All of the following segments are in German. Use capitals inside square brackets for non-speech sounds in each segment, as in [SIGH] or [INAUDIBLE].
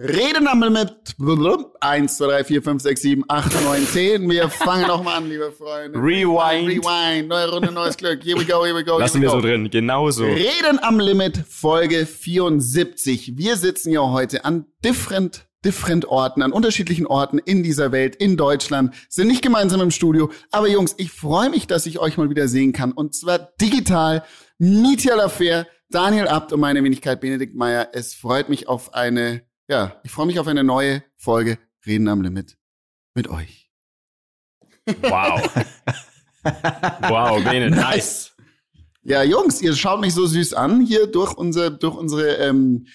Reden am Limit. 1, 2, 3, 4, 5, 6, 7, 8, 9, 10. Wir [LAUGHS] fangen nochmal an, liebe Freunde. Rewind. Rewind. Neue Runde, neues Glück. Here we go, here we go. Lassen wir so drin, genau so. Reden am Limit, Folge 74. Wir sitzen ja heute an different, different Orten, an unterschiedlichen Orten in dieser Welt, in Deutschland, sind nicht gemeinsam im Studio. Aber Jungs, ich freue mich, dass ich euch mal wieder sehen kann. Und zwar digital. Mitya Lafer, Daniel Abt und meine Wenigkeit Benedikt Meyer. Es freut mich auf eine ja, ich freue mich auf eine neue Folge Reden am Limit mit euch. Wow. wow, Bene, [LAUGHS] nice. Ja, Jungs, ihr schaut mich so süß an hier durch unsere, durch unsere, ähm,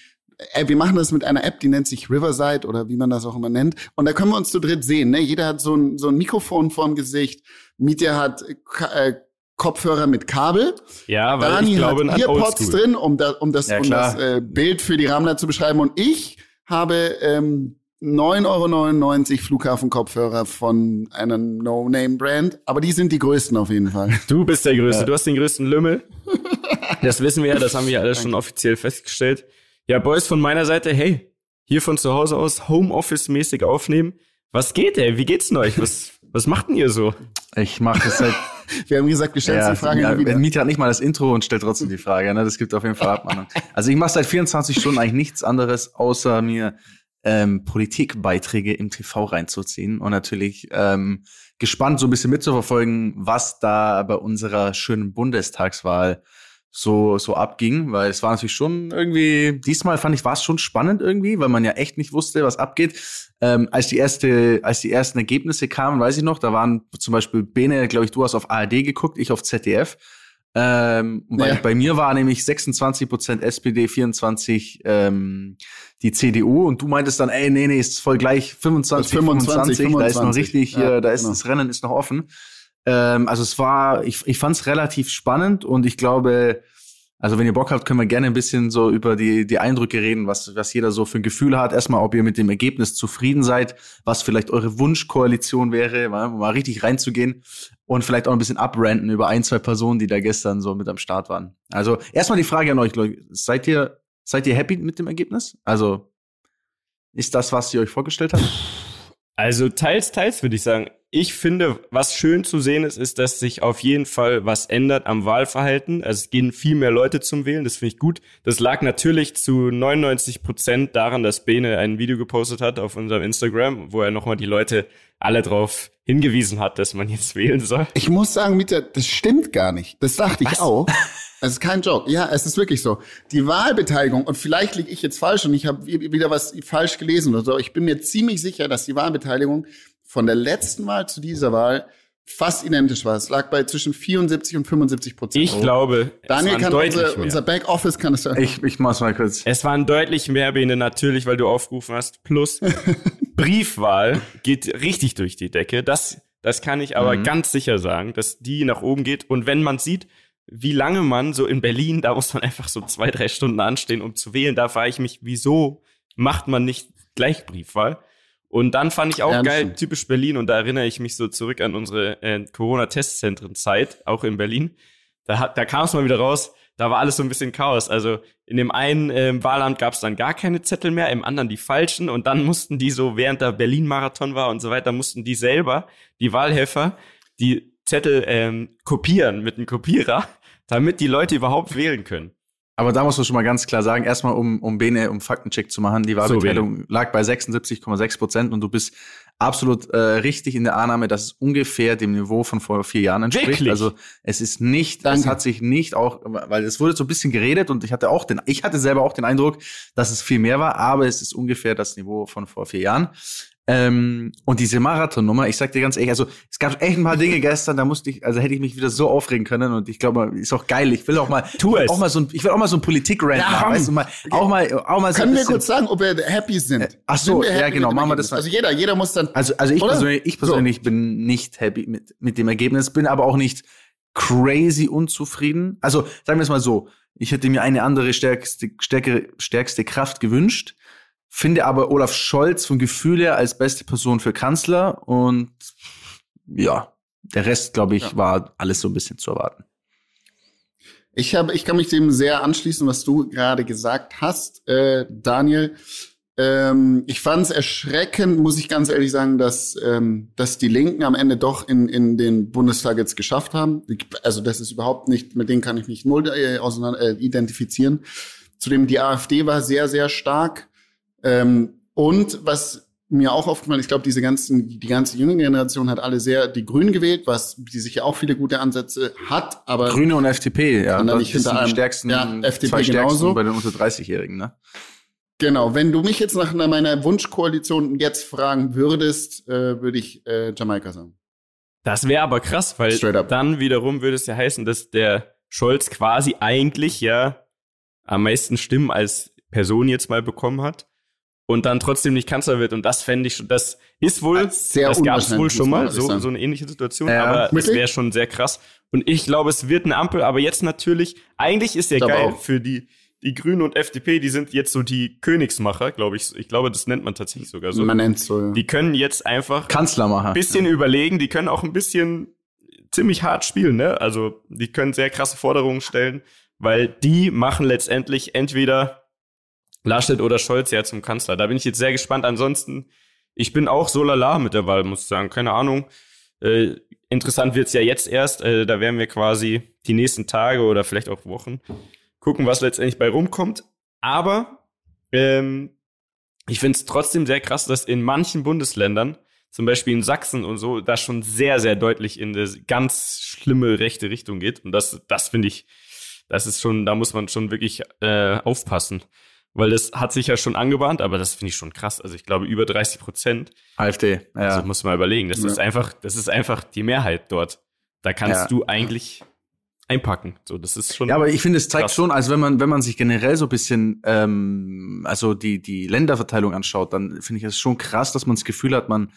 App. Wir machen das mit einer App, die nennt sich Riverside oder wie man das auch immer nennt. Und da können wir uns zu dritt sehen. Ne? Jeder hat so ein, so ein Mikrofon vorm Gesicht. Mietja hat äh, Kopfhörer mit Kabel. Ja, weil Dani ich glaube, hat Earpods drin, um, da, um das, Ja, um das äh, Bild für die Ramler zu beschreiben. Und ich habe ähm, 9,99 Euro Flughafenkopfhörer von einer No-Name-Brand. Aber die sind die größten auf jeden Fall. Du bist der Größte, du hast den größten Lümmel. Das wissen wir ja, das haben wir ja alles schon offiziell festgestellt. Ja, Boys, von meiner Seite, hey, hier von zu Hause aus Homeoffice-mäßig aufnehmen. Was geht, ey? Wie geht's denn euch? Was, was macht denn ihr so? Ich mache das seit. [LAUGHS] Wir haben gesagt, wir stellen ja, die Frage ja, wieder. Mieter hat nicht mal das Intro und stellt trotzdem die Frage. Ne? Das gibt auf jeden Fall Abmahnung. Also ich mache seit 24 Stunden eigentlich nichts anderes, außer mir ähm, Politikbeiträge im TV reinzuziehen und natürlich ähm, gespannt so ein bisschen mitzuverfolgen, was da bei unserer schönen Bundestagswahl so so abging, weil es war natürlich schon irgendwie diesmal fand ich war es schon spannend irgendwie, weil man ja echt nicht wusste, was abgeht. Ähm, als die erste als die ersten Ergebnisse kamen, weiß ich noch, da waren zum Beispiel Bene, glaube ich, du hast auf ARD geguckt, ich auf ZDF. Ähm, und bei, Ja. bei mir war nämlich 26 Prozent SPD, 24 ähm, die CDU und du meintest dann, ey, nee, nee, ist voll gleich 25, 25, 25, da ist noch 25. richtig, Ja, hier, da ist genau. das Rennen ist noch offen. Ähm, also es war, ich, ich fand es relativ spannend und ich glaube, also wenn ihr Bock habt, können wir gerne ein bisschen so über die, die Eindrücke reden, was, was jeder so für ein Gefühl hat. Erstmal, ob ihr mit dem Ergebnis zufrieden seid, was vielleicht eure Wunschkoalition wäre, mal, mal richtig reinzugehen und vielleicht auch ein bisschen abranten über ein, zwei Personen, die da gestern so mit am Start waren. Also erstmal die Frage an euch, Leute. Seid ihr, seid ihr happy mit dem Ergebnis? Also ist das, was ihr euch vorgestellt habt? Also teils, teils würde ich sagen. Ich finde, was schön zu sehen ist, ist, dass sich auf jeden Fall was ändert am Wahlverhalten. Also es gehen viel mehr Leute zum Wählen, das finde ich gut. Das lag natürlich zu 99 Prozent daran, dass Bene ein Video gepostet hat auf unserem Instagram, wo er nochmal die Leute alle drauf hingewiesen hat, dass man jetzt [LAUGHS] wählen soll. Ich muss sagen, Mieter, das stimmt gar nicht. Das dachte ich Was? auch. [LAUGHS] Es ist kein Joke. Ja, es ist wirklich so. Die Wahlbeteiligung, und vielleicht liege ich jetzt falsch und ich habe wieder was falsch gelesen oder so, ich bin mir ziemlich sicher, dass die Wahlbeteiligung von der letzten Wahl zu dieser Wahl fast identisch war. Es lag bei zwischen 74 und 75 Prozent. Ich glaube, Daniel es waren kann deutlich unser, mehr. unser Backoffice kann es sagen. Ich, ich mach's mal kurz. Es waren deutlich mehr Bene, natürlich, weil du aufgerufen hast. Plus [LAUGHS] Briefwahl geht richtig durch die Decke. Das, das kann ich aber Mhm. ganz sicher sagen, dass die nach oben geht. Und wenn man sieht, wie lange man so in Berlin, da muss man einfach so zwei, drei Stunden anstehen, um zu wählen, da frage ich mich, wieso macht man nicht gleich Briefwahl? Und dann fand ich auch das geil, typisch Berlin, und da erinnere ich mich so zurück an unsere äh, Corona-Testzentren-Zeit, auch in Berlin. Da, hat- da kam es mal wieder raus, da war alles so ein bisschen Chaos. Also in dem einen ähm, Wahlamt gab es dann gar keine Zettel mehr, im anderen die falschen und dann mussten die so, während der Berlin-Marathon war und so weiter, mussten die selber, die Wahlhelfer, die Zettel ähm, kopieren mit einem Kopierer, damit die Leute überhaupt wählen können. Aber da muss man schon mal ganz klar sagen, erstmal um, um Bene, um Faktencheck zu machen, die Wahlbeteiligung lag bei 76,6 Prozent und du bist absolut äh, richtig in der Annahme, dass es ungefähr dem Niveau von vor vier Jahren entspricht. Wirklich? Also es ist nicht, es Danke. hat sich nicht auch, weil es wurde so ein bisschen geredet und ich hatte auch den, ich hatte selber auch den Eindruck, dass es viel mehr war, aber es ist ungefähr das Niveau von vor vier Jahren. Ähm, und diese Marathonnummer, ich sag dir ganz ehrlich, also es gab echt ein paar Dinge gestern, da musste ich, also hätte ich mich wieder so aufregen können und ich glaube, ist auch geil. Ich will auch mal, Tu es. auch mal so ein, ich will auch mal so ein Politik-Rant Ja, machen, weißt du, mal, auch mal, auch mal so Können wir kurz sagen, ob wir happy sind? ach so, Sind ja, genau, machen wir das mal. Also jeder, jeder muss dann. Also, also ich Oder? persönlich, ich persönlich bin nicht happy mit, mit dem Ergebnis, bin aber auch nicht crazy unzufrieden. Also, sagen wir es mal so, ich hätte mir eine andere stärkste, stärkere, stärkste Kraft gewünscht, finde aber Olaf Scholz vom Gefühl her als beste Person für Kanzler und ja, der Rest, glaube ich, Ja. war alles so ein bisschen zu erwarten. Ich habe, ich kann mich dem sehr anschließen, was du gerade gesagt hast, äh, Daniel. Ähm, ich fand es erschreckend, muss ich ganz ehrlich sagen, dass, ähm, dass die Linken am Ende doch in, in den Bundestag jetzt geschafft haben. Also das ist überhaupt nicht, mit denen kann ich mich null äh, auseinander, äh, identifizieren. Zudem die AfD war sehr, sehr stark. Ähm, und was mir auch aufgefallen, ich glaube, diese ganzen, die ganze junge Generation hat alle sehr die Grünen gewählt, was die sicher auch viele gute Ansätze hat, aber Grüne und FDP, ja, das sind die einem- stärksten, ja, FDP zwei stärksten genauso. bei den unter 30-Jährigen, ne? genau, wenn du mich jetzt nach meiner Wunschkoalition jetzt fragen würdest, äh, würde ich äh, Jamaika sagen. Das wäre aber krass, weil dann wiederum würde es ja heißen, dass der Scholz quasi eigentlich ja am meisten Stimmen als Person jetzt mal bekommen hat und dann trotzdem nicht Kanzler wird. Und das fände ich schon, das ist wohl, Sehr das gab es wohl schon mal, so, so eine ähnliche Situation, Ja. aber es wäre schon sehr krass. Und ich glaube, es wird eine Ampel, aber jetzt natürlich, eigentlich ist ja geil auch. für die, die Grünen und FDP, die sind jetzt so die Königsmacher, glaube ich. Ich glaube, das nennt man tatsächlich sogar so. Man nennt so. Die können jetzt einfach Kanzlermacher. bisschen überlegen, die können auch ein bisschen ziemlich hart spielen, ne? Also die können sehr krasse Forderungen stellen, weil die machen letztendlich entweder Laschet oder Scholz ja zum Kanzler. Da bin ich jetzt sehr gespannt. Ansonsten, ich bin auch so lala mit der Wahl, muss ich sagen. Keine Ahnung. Äh, interessant wird's ja jetzt erst. Äh, da werden wir quasi die nächsten Tage oder vielleicht auch Wochen gucken, was letztendlich bei rumkommt. Aber ähm, ich finde es trotzdem sehr krass, dass in manchen Bundesländern, zum Beispiel in Sachsen und so, das schon sehr, sehr deutlich in eine ganz schlimme rechte Richtung geht. Und das, das finde ich, das ist schon, da muss man schon wirklich äh, aufpassen. Weil das hat sich ja schon angebahnt, aber das finde ich schon krass. Also ich glaube über 30 Prozent. AfD, ja. Also muss man überlegen. Das Ja. ist einfach, das ist einfach die Mehrheit dort. Da kannst Ja. du eigentlich einpacken. So, das ist schon. Ja, aber ich finde, es zeigt Krass. schon, also wenn man, wenn man sich generell so ein bisschen, ähm, also die, die Länderverteilung anschaut, dann finde ich es schon krass, dass man das Gefühl hat, man,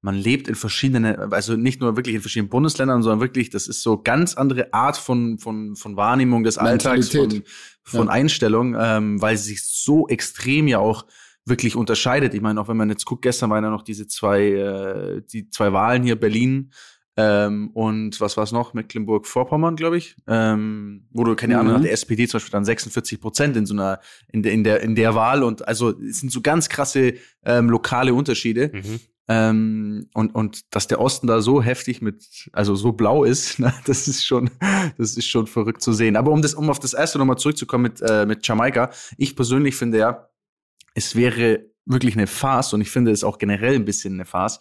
man lebt in verschiedenen, also nicht nur wirklich in verschiedenen Bundesländern, sondern wirklich, das ist so ganz andere Art von, von, von Wahrnehmung des Alltags, von, Mentalität. von Ja. Einstellung, ähm, weil sie sich so extrem ja auch wirklich unterscheidet. Ich meine, auch wenn man jetzt guckt, gestern waren ja noch diese zwei, äh, die zwei Wahlen hier, Berlin ähm, und was war es noch? Mecklenburg-Vorpommern, glaube ich. Ähm, wo du, keine Ahnung, Mhm. der SPD zum Beispiel dann 46 Prozent in so einer, in der, in der, in der Wahl und also es sind so ganz krasse ähm, lokale Unterschiede. Mhm. Ähm, und, und dass der Osten da so heftig mit, also so blau ist, [LAUGHS] ne, das ist schon, das ist schon verrückt zu sehen. Aber um das, um auf das erste nochmal zurückzukommen mit, äh, mit Jamaika, ich persönlich finde ja, es wäre wirklich eine Farce und ich finde es auch generell ein bisschen eine Farce,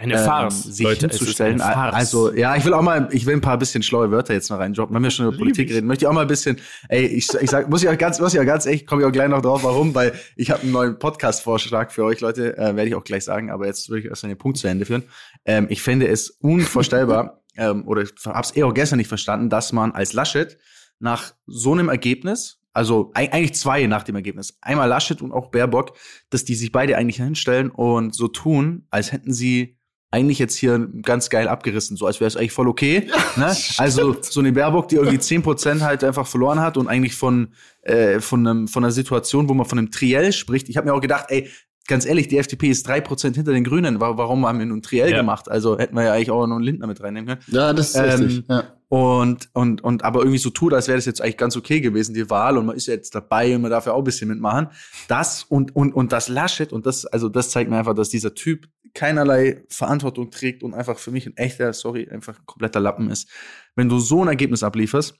Eine ähm, Farce. sich Leute, es hinzustellen. Also, ja, ich will auch mal, ich will ein paar bisschen schlaue Wörter jetzt noch reindroppen. Wenn wir schon über Lieb Politik ich. reden, möchte ich auch mal ein bisschen, ey, ich, ich sag, muss ich auch ganz, muss ich auch ganz echt, komme ich auch gleich noch drauf, warum, weil ich habe einen neuen Podcast-Vorschlag für euch, Leute, äh, werde ich auch gleich sagen, aber jetzt würde ich erst einen Punkt zu Ende führen. Ähm, ich finde es unvorstellbar, [LAUGHS] ähm, oder ich hab's eh auch gestern nicht verstanden, dass man als Laschet nach so einem Ergebnis, also eig- eigentlich zwei nach dem Ergebnis, einmal Laschet und auch Baerbock, dass die sich beide eigentlich hinstellen und so tun, als hätten sie eigentlich jetzt hier ganz geil abgerissen, so als wäre es eigentlich voll okay. ne? [LAUGHS] Also so eine Baerbock, die irgendwie 10% halt einfach verloren hat und eigentlich von, äh, von, einem, von einer Situation, wo man von einem Triell spricht. Ich habe mir auch gedacht, ey, ganz ehrlich, die FDP ist 3% hinter den Grünen. Wa- Warum haben wir nun ein Triell Ja. gemacht? Also hätten wir ja eigentlich auch noch einen Lindner mit reinnehmen können. Ja, das ist Ähm, richtig. Ja. Und, und, und aber irgendwie so tut, als wäre das jetzt eigentlich ganz okay gewesen, die Wahl, und man ist jetzt dabei und man darf ja auch ein bisschen mitmachen. Das und, und, und das Laschet, und das, also das zeigt mir einfach, dass dieser Typ keinerlei Verantwortung trägt und einfach für mich ein echter, sorry, einfach ein kompletter Lappen ist. Wenn du so ein Ergebnis ablieferst,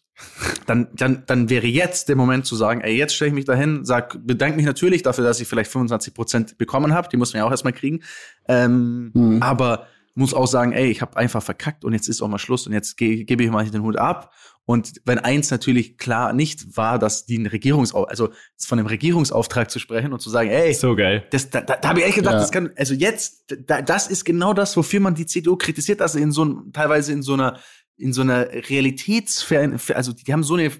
dann, dann, dann wäre jetzt der Moment zu sagen, ey, jetzt stelle ich mich dahin, sag, bedanke mich natürlich dafür, dass ich vielleicht 25 Prozent bekommen habe, die muss man ja auch erstmal kriegen. Ähm, Mhm. aber muss auch sagen, ey, ich habe einfach verkackt und jetzt ist auch mal Schluss und jetzt ge gebe ich mal den Hut ab. Und wenn eins natürlich klar nicht war, dass die einen Regierungsau also von einem Regierungsauftrag zu sprechen und zu sagen, ey, so geil. das, da, da, da habe ich echt gedacht, Ja. das kann, also jetzt, da, das ist genau das, wofür man die CDU kritisiert, dass sie in so einem, teilweise in so einer, in so einer Realitätsfern, also die haben so eine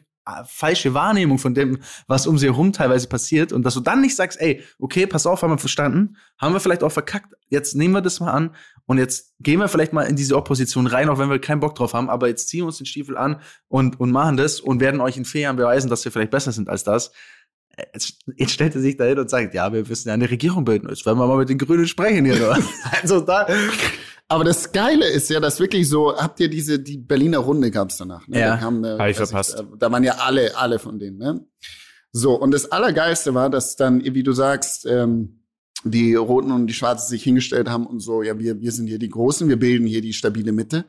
falsche Wahrnehmung von dem, was um sie herum teilweise passiert und dass du dann nicht sagst, ey, okay, pass auf, haben wir verstanden, haben wir vielleicht auch verkackt, jetzt nehmen wir das mal an und jetzt gehen wir vielleicht mal in diese Opposition rein, auch wenn wir keinen Bock drauf haben, aber jetzt ziehen wir uns den Stiefel an und, und machen das und werden euch in vier Jahren beweisen, dass wir vielleicht besser sind als das. Jetzt, jetzt stellt er sich da hin und sagt, ja, wir müssen ja eine Regierung bilden. Jetzt werden wir mal mit den Grünen sprechen hier. [LAUGHS] Also da, Aber das Geile ist ja, dass wirklich so, habt ihr diese, die Berliner Runde gab's danach. Ne? Ja. Da, kam, äh, Hab ich verpasst. äh, da waren ja alle, alle von denen. Ne? So, und das Allergeilste war, dass dann, wie du sagst, ähm, die Roten und die Schwarzen sich hingestellt haben und so, ja, wir, wir sind hier die Großen, wir bilden hier die stabile Mitte.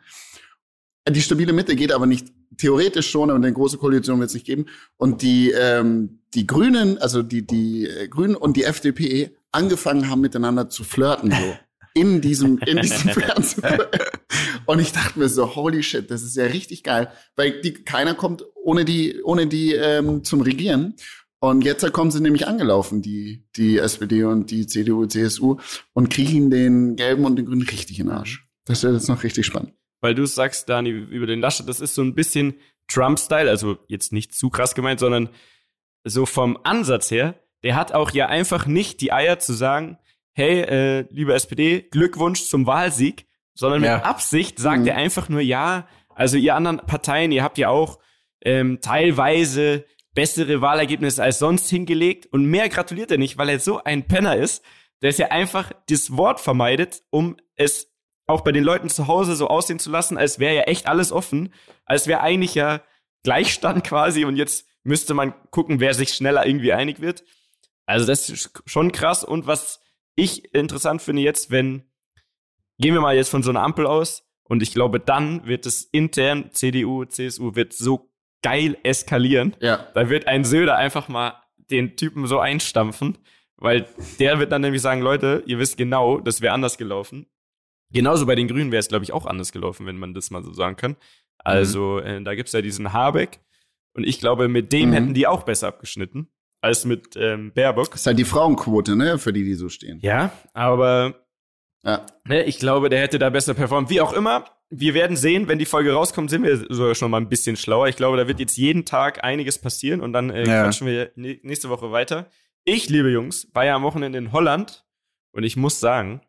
Die stabile Mitte geht aber nicht theoretisch schon, aber eine große Koalition wird es nicht geben. Und die, ähm, die Grünen, also die, die äh, Grünen und die FDP angefangen haben miteinander zu flirten, so. [LAUGHS] In diesem, in diesem [LAUGHS] Fernsehen. Und ich dachte mir so, holy shit, das ist ja richtig geil. Weil die, keiner kommt ohne die, ohne die ähm, zum Regieren. Und jetzt kommen sie nämlich angelaufen, die, die SPD und die CDU, CSU, und kriegen den Gelben und den Grünen richtig in den Arsch. Das wird jetzt noch richtig spannend. Weil du sagst, Dani, über den Laschet, das ist so ein bisschen Trump-Style, also jetzt nicht zu krass gemeint, sondern so vom Ansatz her, der hat auch ja einfach nicht die Eier zu sagen, hey, äh, liebe SPD, Glückwunsch zum Wahlsieg, sondern ja. mit Absicht sagt mhm. er einfach nur, ja, also ihr anderen Parteien, ihr habt ja auch ähm, teilweise bessere Wahlergebnisse als sonst hingelegt und mehr gratuliert er nicht, weil er so ein Penner ist, der es ja einfach das Wort vermeidet, um es auch bei den Leuten zu Hause so aussehen zu lassen, als wäre ja echt alles offen, als wäre eigentlich ja Gleichstand [LAUGHS] quasi und jetzt müsste man gucken, wer sich schneller irgendwie einig wird. Also das ist schon krass und was ich interessant finde jetzt, wenn gehen wir mal jetzt von so einer Ampel aus und ich glaube, dann wird es intern CDU, CSU wird so geil eskalieren. Ja. Da wird ein Söder einfach mal den Typen so einstampfen, weil der wird dann nämlich sagen, Leute, ihr wisst genau, das wäre anders gelaufen. Genauso bei den Grünen wäre es, glaube ich, auch anders gelaufen, wenn man das mal so sagen kann. Also, mhm. äh, da gibt's ja diesen Habeck. Und ich glaube, mit dem mhm. hätten die auch besser abgeschnitten als mit ähm, Baerbock. Das ist halt die Frauenquote, ne, für die, die so stehen. Ja, aber ja. Ne, ich glaube, der hätte da besser performt. Wie auch immer, wir werden sehen, wenn die Folge rauskommt, sind wir sogar schon mal ein bisschen schlauer. Ich glaube, da wird jetzt jeden Tag einiges passieren und dann äh, ja. quatschen wir nächste Woche weiter. Ich, liebe Jungs, war ja am Wochenende in Holland und ich muss sagen,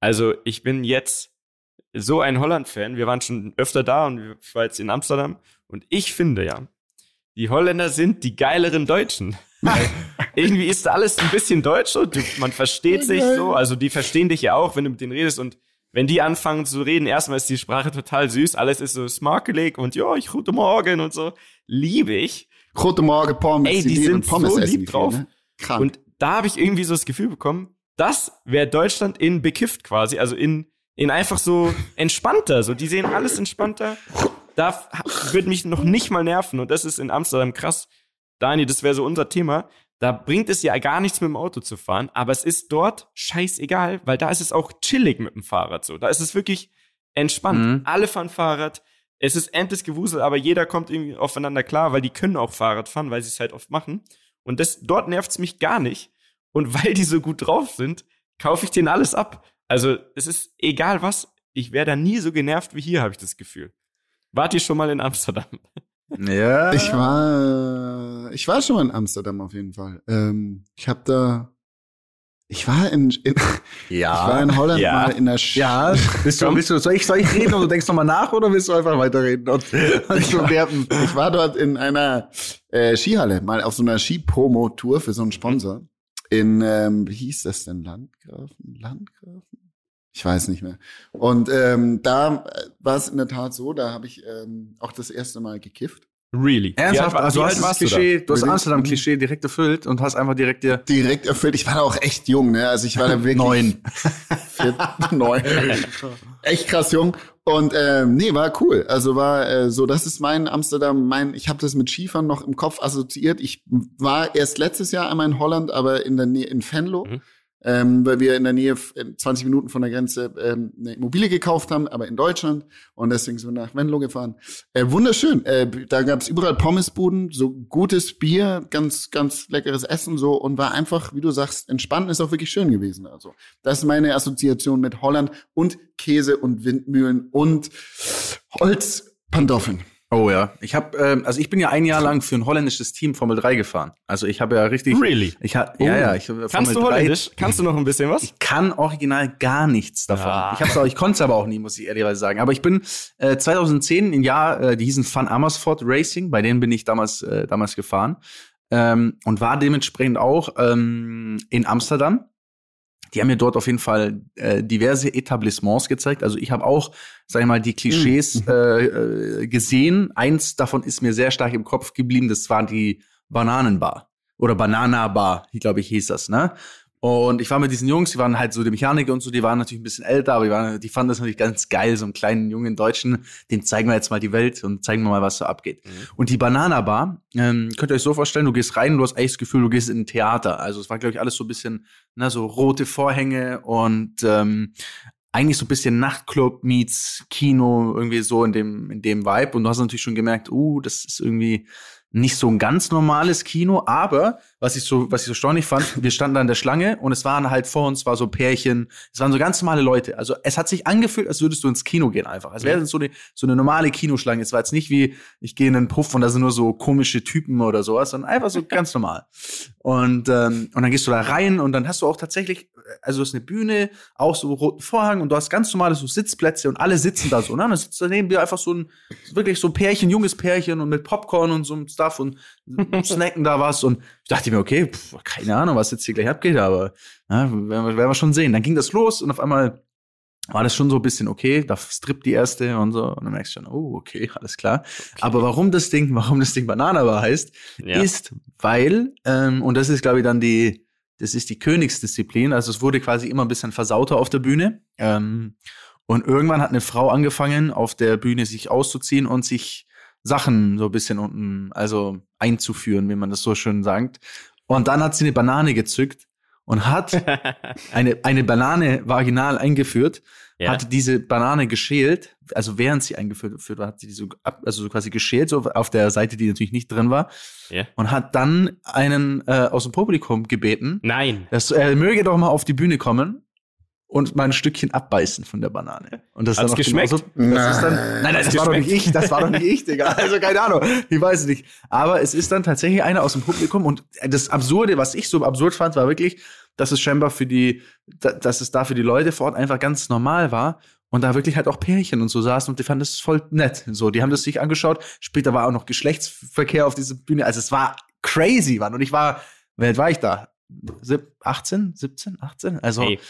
also ich bin jetzt so ein Holland-Fan. Wir waren schon öfter da und ich war jetzt in Amsterdam und ich finde ja, die Holländer sind die geileren Deutschen. [LAUGHS] Irgendwie ist alles ein bisschen deutsch und man versteht sich so. Also die verstehen dich ja auch, wenn du mit denen redest und wenn die anfangen zu reden, erstmal ist die Sprache total süß, alles ist so smarkelig und ja, ich gute Morgen und so. Liebe ich. Gute Morgen, Pommes. Ey, die, die sind Pommes so lieb drauf. Viel, ne? Und da habe ich irgendwie so das Gefühl bekommen, das wäre Deutschland in bekifft quasi, also in, in einfach so entspannter. So, die sehen alles entspannter. Da wird mich noch nicht mal nerven und das ist in Amsterdam krass. Dani, das wäre so unser Thema. Da bringt es ja gar nichts mit dem Auto zu fahren, aber es ist dort scheißegal, weil da ist es auch chillig mit dem Fahrrad so. Da ist es wirklich entspannt. Mhm. Alle fahren Fahrrad. Es ist endlich Gewusel, aber jeder kommt irgendwie aufeinander klar, weil die können auch Fahrrad fahren, weil sie es halt oft machen. Und das, dort nervt es mich gar nicht. Und weil die so gut drauf sind, kaufe ich denen alles ab. Also es ist egal was, ich wäre da nie so genervt wie hier, habe ich das Gefühl. Wart ihr schon mal in Amsterdam? Ja. Ich war, ich war schon mal in Amsterdam auf jeden Fall. Ähm, ich habe da, ich war in, in ja. ich war in Holland ja. mal in der Sch Ja, bist du, bist du, soll ich, soll ich reden und du denkst nochmal nach oder willst du einfach weiterreden und, und ich, war, ich war dort in einer äh, Skihalle, mal auf so einer Skipromo-Tour für so einen Sponsor. In, ähm, wie hieß das denn? Landgrafen? Landgrafen? Ich weiß nicht mehr. Und ähm, da war es in der Tat so, da habe ich ähm, auch das erste Mal gekifft. Really? Ernsthaft? also du hast das Klischee, du, du hast Amsterdam-Klischee direkt erfüllt und hast einfach direkt dir... Direkt erfüllt. Ich war da auch echt jung, ne? Also ich war da wirklich... Neun. [LAUGHS] Vier, neun. echt krass jung. Und ähm, nee, war cool. Also war äh, so, das ist mein Amsterdam, mein, ich habe das mit Skifahren noch im Kopf assoziiert. Ich war erst letztes Jahr einmal in Holland, aber in der Nähe in Venlo. Mhm ähm, weil wir in der Nähe 20 Minuten von der Grenze ähm, eine Immobilie gekauft haben, aber in Deutschland und deswegen sind wir nach Venlo gefahren. Äh, wunderschön. Äh, da gab es überall Pommesbuden, so gutes Bier, ganz ganz leckeres Essen so und war einfach, wie du sagst, entspannt. Ist auch wirklich schön gewesen. Also das ist meine Assoziation mit Holland und Käse und Windmühlen und Holzpantoffeln. Oh ja, ich habe, ähm, also ich bin ja ein Jahr lang für ein holländisches Team Formel 3 gefahren. Also ich habe ja richtig. Really? Ich ha, oh. ja, ja. Ich, Kannst Formel du Holländisch? 3, Kannst du noch ein bisschen was? Ich kann original gar nichts davon. Ja. Ich hab's auch, ich konnte es aber auch nie, muss ich ehrlicherweise sagen. Aber ich bin äh, 2010 im Jahr, äh, die hießen Van Amersfoort Racing, bei denen bin ich damals äh, damals gefahren ähm, und war dementsprechend auch ähm, in Amsterdam die haben mir dort auf jeden Fall äh, diverse Etablissements gezeigt. Also ich habe auch, sag ich mal, die Klischees mhm. äh, äh, gesehen. Eins davon ist mir sehr stark im Kopf geblieben. Das war die Bananenbar oder Banana Bar, glaube ich, hieß das. Ne? Und ich war mit diesen Jungs, die waren halt so die Mechaniker und so, die waren natürlich ein bisschen älter, aber die, waren, die fanden das natürlich ganz geil, so einen kleinen jungen Deutschen, den zeigen wir jetzt mal die Welt und zeigen wir mal, was so abgeht. Mhm. Und die Banana Bar, ähm, könnt ihr euch so vorstellen, du gehst rein und du hast eigentlich das Gefühl, du gehst in ein Theater. Also es war, glaube ich, alles so ein bisschen, na, so rote Vorhänge und ähm, eigentlich so ein bisschen Nachtclub meets Kino, irgendwie so in dem, in dem Vibe. Und du hast natürlich schon gemerkt, uh, das ist irgendwie nicht so ein ganz normales Kino, aber was ich so, was ich so erstaunlich fand, wir standen da in der Schlange und es waren halt vor uns war so Pärchen, es waren so ganz normale Leute. Also es hat sich angefühlt, als würdest du ins Kino gehen einfach. Als wäre es so eine, so eine normale Kinoschlange. Es war jetzt nicht wie, ich gehe in einen Puff und da sind nur so komische Typen oder sowas, sondern einfach so ganz normal. Und, ähm, und dann gehst du da rein und dann hast du auch tatsächlich, also es ist eine Bühne, auch so roten Vorhang und du hast ganz normale so Sitzplätze und alle sitzen da so. Ne? Und dann sitzt daneben dir einfach so ein, wirklich so ein Pärchen, junges Pärchen und mit Popcorn und so Stuff und snacken da was. Und ich dachte mir, okay, pff, keine Ahnung, was jetzt hier gleich abgeht, aber werden, wir, werden wir schon sehen. Dann ging das los und auf einmal war das schon so ein bisschen okay, da strippt die erste und so. Und dann merkst du schon, oh, okay, alles klar. Okay. Aber warum das Ding, warum das Ding Bananabar heißt, ja. ist, weil, ähm, und das ist, glaube ich, dann die, das ist die Königsdisziplin. Also es wurde quasi immer ein bisschen versauter auf der Bühne. Ähm, und irgendwann hat eine Frau angefangen, auf der Bühne sich auszuziehen und sich Sachen so ein bisschen unten, also einzuführen, wie man das so schön sagt. Und dann hat sie eine Banane gezückt und hat [LAUGHS] eine, eine Banane vaginal eingeführt, ja. hat diese Banane geschält, also während sie eingeführt war, hat sie die so, also so quasi geschält, so auf der Seite, die natürlich nicht drin war, ja. und hat dann einen äh, aus dem Publikum gebeten, nein, dass er möge doch mal auf die Bühne kommen und mal ein Stückchen abbeißen von der Banane. Und das Hat's dann geschmeckt? Genauso, das ist dann, nein, nein, das war doch nicht ich, das war doch nicht ich, Digga. [LAUGHS] Also keine Ahnung, ich weiß es nicht. Aber es ist dann tatsächlich einer aus dem Publikum und das Absurde, was ich so absurd fand, war wirklich, dass es scheinbar für die, dass es da für die Leute vor Ort einfach ganz normal war und da wirklich halt auch Pärchen und so saßen und die fanden das voll nett. So, die haben das sich angeschaut. Später war auch noch Geschlechtsverkehr auf dieser Bühne. Also es war crazy, Mann. Und ich war, wie alt war ich da? 18, 17, 18? Also, hey,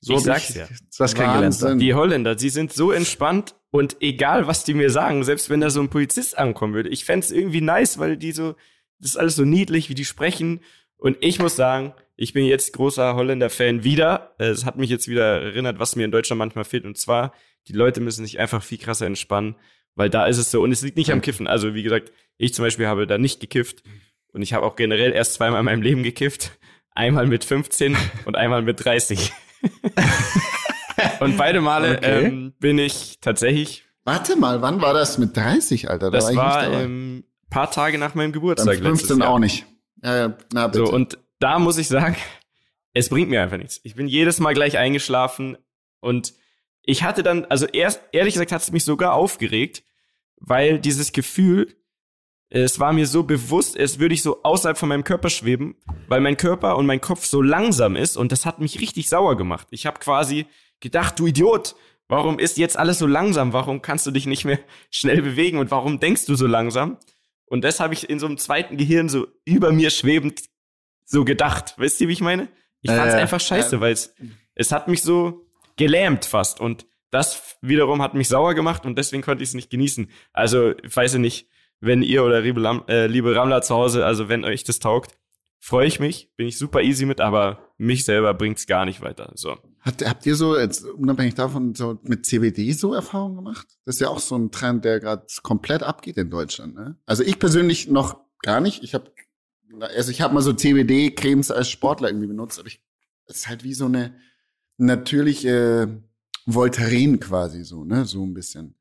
so ich sag's ich ja. [LAUGHS] Das kennengelernt. Die Holländer, sie sind so entspannt und egal, was die mir sagen, selbst wenn da so ein Polizist ankommen würde, ich fände irgendwie nice, weil die so, das ist alles so niedlich, wie die sprechen. Und ich muss sagen, ich bin jetzt großer Holländer-Fan wieder. Es hat mich jetzt wieder erinnert, was mir in Deutschland manchmal fehlt. Und zwar, die Leute müssen sich einfach viel krasser entspannen, weil da ist es so. Und es liegt nicht am Kiffen. Also, wie gesagt, ich zum Beispiel habe da nicht gekifft. Und ich habe auch generell erst zweimal in meinem Leben gekifft. Einmal mit 15 und einmal mit 30. [LAUGHS] und beide Male okay. ähm, bin ich tatsächlich. Warte mal, wann war das mit 30, Alter? Da das war, war ähm, paar Tage nach meinem Geburtstag. Beim 15 auch nicht. Ja, na bitte. So, und da muss ich sagen, es bringt mir einfach nichts. Ich bin jedes Mal gleich eingeschlafen und ich hatte dann, also erst, ehrlich gesagt, hat es mich sogar aufgeregt, weil dieses Gefühl, es war mir so bewusst, es würde ich so außerhalb von meinem Körper schweben, weil mein Körper und mein Kopf so langsam ist und das hat mich richtig sauer gemacht. Ich habe quasi gedacht, du Idiot, warum ist jetzt alles so langsam? Warum kannst du dich nicht mehr [LAUGHS] schnell bewegen und warum denkst du so langsam? Und das habe ich in so einem zweiten Gehirn so über mir schwebend so gedacht. Weißt du, wie ich meine? Ich fand es äh, einfach scheiße, äh. weil es, es hat mich so gelähmt fast. Und das wiederum hat mich sauer gemacht und deswegen konnte ich es nicht genießen. Also, ich weiß ja nicht, wenn ihr oder liebe, Lam äh, liebe Rammler zu Hause, also wenn euch das taugt, freue ich mich, bin ich super easy mit, aber mich selber bringt's gar nicht weiter. So. Habt, habt ihr so, jetzt unabhängig davon, so mit CBD so Erfahrungen gemacht? Das ist ja auch so ein Trend, der gerade komplett abgeht in Deutschland. Ne? Also ich persönlich noch gar nicht. Ich habe also ich habe mal so CBD-Cremes als Sportler irgendwie benutzt, aber ich, es ist halt wie so eine natürliche Voltaren quasi so, ne, so ein bisschen.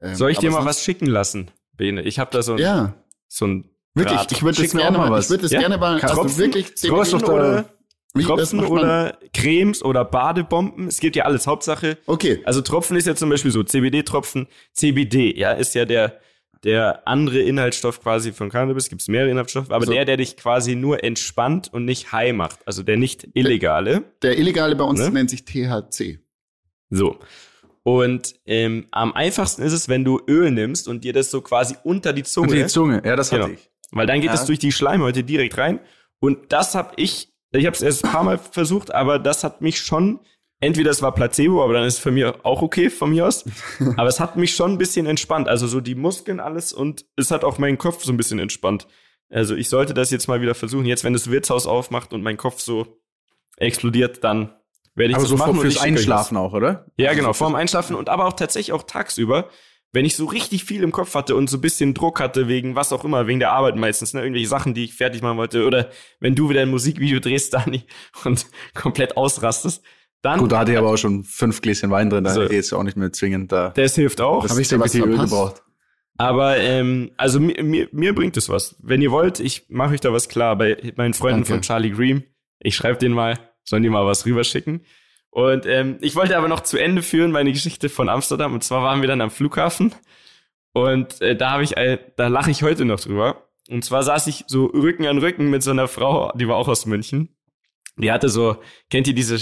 Ähm, Soll ich dir mal was schicken lassen, Bene? Ich habe da so ein, ja. so ein Wirklich, Draht. ich würde das gerne mal, was. ich würde das ja? gerne mal, Tropfen, also wirklich CBD oder wie, Tropfen oder Cremes oder Badebomben, es gibt ja alles, Hauptsache. Okay. Also Tropfen ist ja zum Beispiel so, CBD-Tropfen, CBD, ja, ist ja der, der andere Inhaltsstoff quasi von Cannabis, gibt es mehrere Inhaltsstoffe, aber also, der, der dich quasi nur entspannt und nicht high macht, also der nicht illegale. Der, der illegale bei uns ne? nennt sich THC. So. Und ähm, am einfachsten ist es, wenn du Öl nimmst und dir das so quasi unter die Zunge. Unter die Zunge, ja, das genau. hatte ich. Weil dann geht ja. es durch die Schleimhäute direkt rein. Und das habe ich, ich habe es erst ein paar Mal versucht, aber das hat mich schon entweder es war Placebo, aber dann ist es für mich auch okay von mir aus. [LAUGHS] aber es hat mich schon ein bisschen entspannt. Also so die Muskeln alles und es hat auch meinen Kopf so ein bisschen entspannt. Also ich sollte das jetzt mal wieder versuchen. Jetzt, wenn das Wirtshaus aufmacht und mein Kopf so explodiert, dann werde ich Aber das so machen. fürs Einschlafen auch, oder? Ja, genau, vorm Einschlafen und aber auch tatsächlich auch tagsüber, wenn ich so richtig viel im Kopf hatte und so ein bisschen Druck hatte wegen was auch immer, wegen der Arbeit meistens, ne, irgendwelche Sachen, die ich fertig machen wollte oder wenn du wieder ein Musikvideo drehst, Dani, [LAUGHS] und komplett ausrastest, dann Gut, da hatte ich aber auch schon fünf Gläschen Wein drin, da So. hätte ich jetzt auch nicht mehr zwingend da. das hilft auch. Das Hab ich da was Öl gebraucht. Aber ähm, also mir, mir, mir bringt es was. Wenn ihr wollt, ich mache euch da was klar bei meinen Freunden Danke. von Charlie Green. Ich schreibe denen mal, sollen die mal was rüberschicken. Und ähm, ich wollte aber noch zu Ende führen meine Geschichte von Amsterdam. Und zwar waren wir dann am Flughafen und äh, da habe ich, äh, da lache ich heute noch drüber. Und zwar saß ich so Rücken an Rücken mit so einer Frau, die war auch aus München. Die hatte so, kennt ihr diese,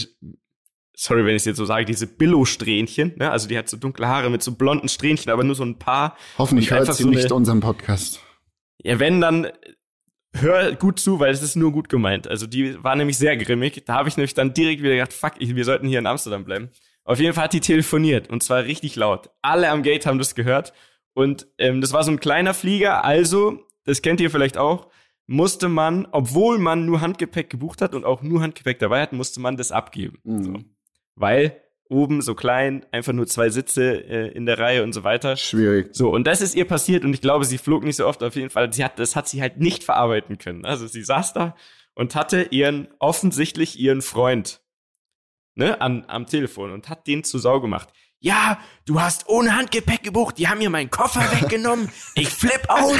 sorry, wenn ich es jetzt so sage, diese Billo-Strähnchen, ne? Also die hat so dunkle Haare mit so blonden Strähnchen, aber nur so ein paar. Hoffentlich hört sie so nicht eine- unseren Podcast. Ja, wenn, dann hör gut zu, weil es ist nur gut gemeint. Also die war nämlich sehr grimmig. Da habe ich nämlich dann direkt wieder gedacht, fuck, ich, wir sollten hier in Amsterdam bleiben. Auf jeden Fall hat die telefoniert und zwar richtig laut. Alle am Gate haben das gehört. Und ähm, das war so ein kleiner Flieger, also, das kennt ihr vielleicht auch, musste man, obwohl man nur Handgepäck gebucht hat und auch nur Handgepäck dabei hat, musste man das abgeben. Mhm. So. Weil oben so klein, einfach nur zwei Sitze äh, in der Reihe und so weiter. Schwierig. So, und das ist ihr passiert und ich glaube, sie flog nicht so oft auf jeden Fall. Sie hat, das hat sie halt nicht verarbeiten können. Also sie saß da und hatte ihren, offensichtlich ihren Freund, ne, an, am Telefon und hat den zu Sau gemacht. Ja, du hast ohne Handgepäck gebucht, die haben mir meinen Koffer weggenommen. Ich flipp aus.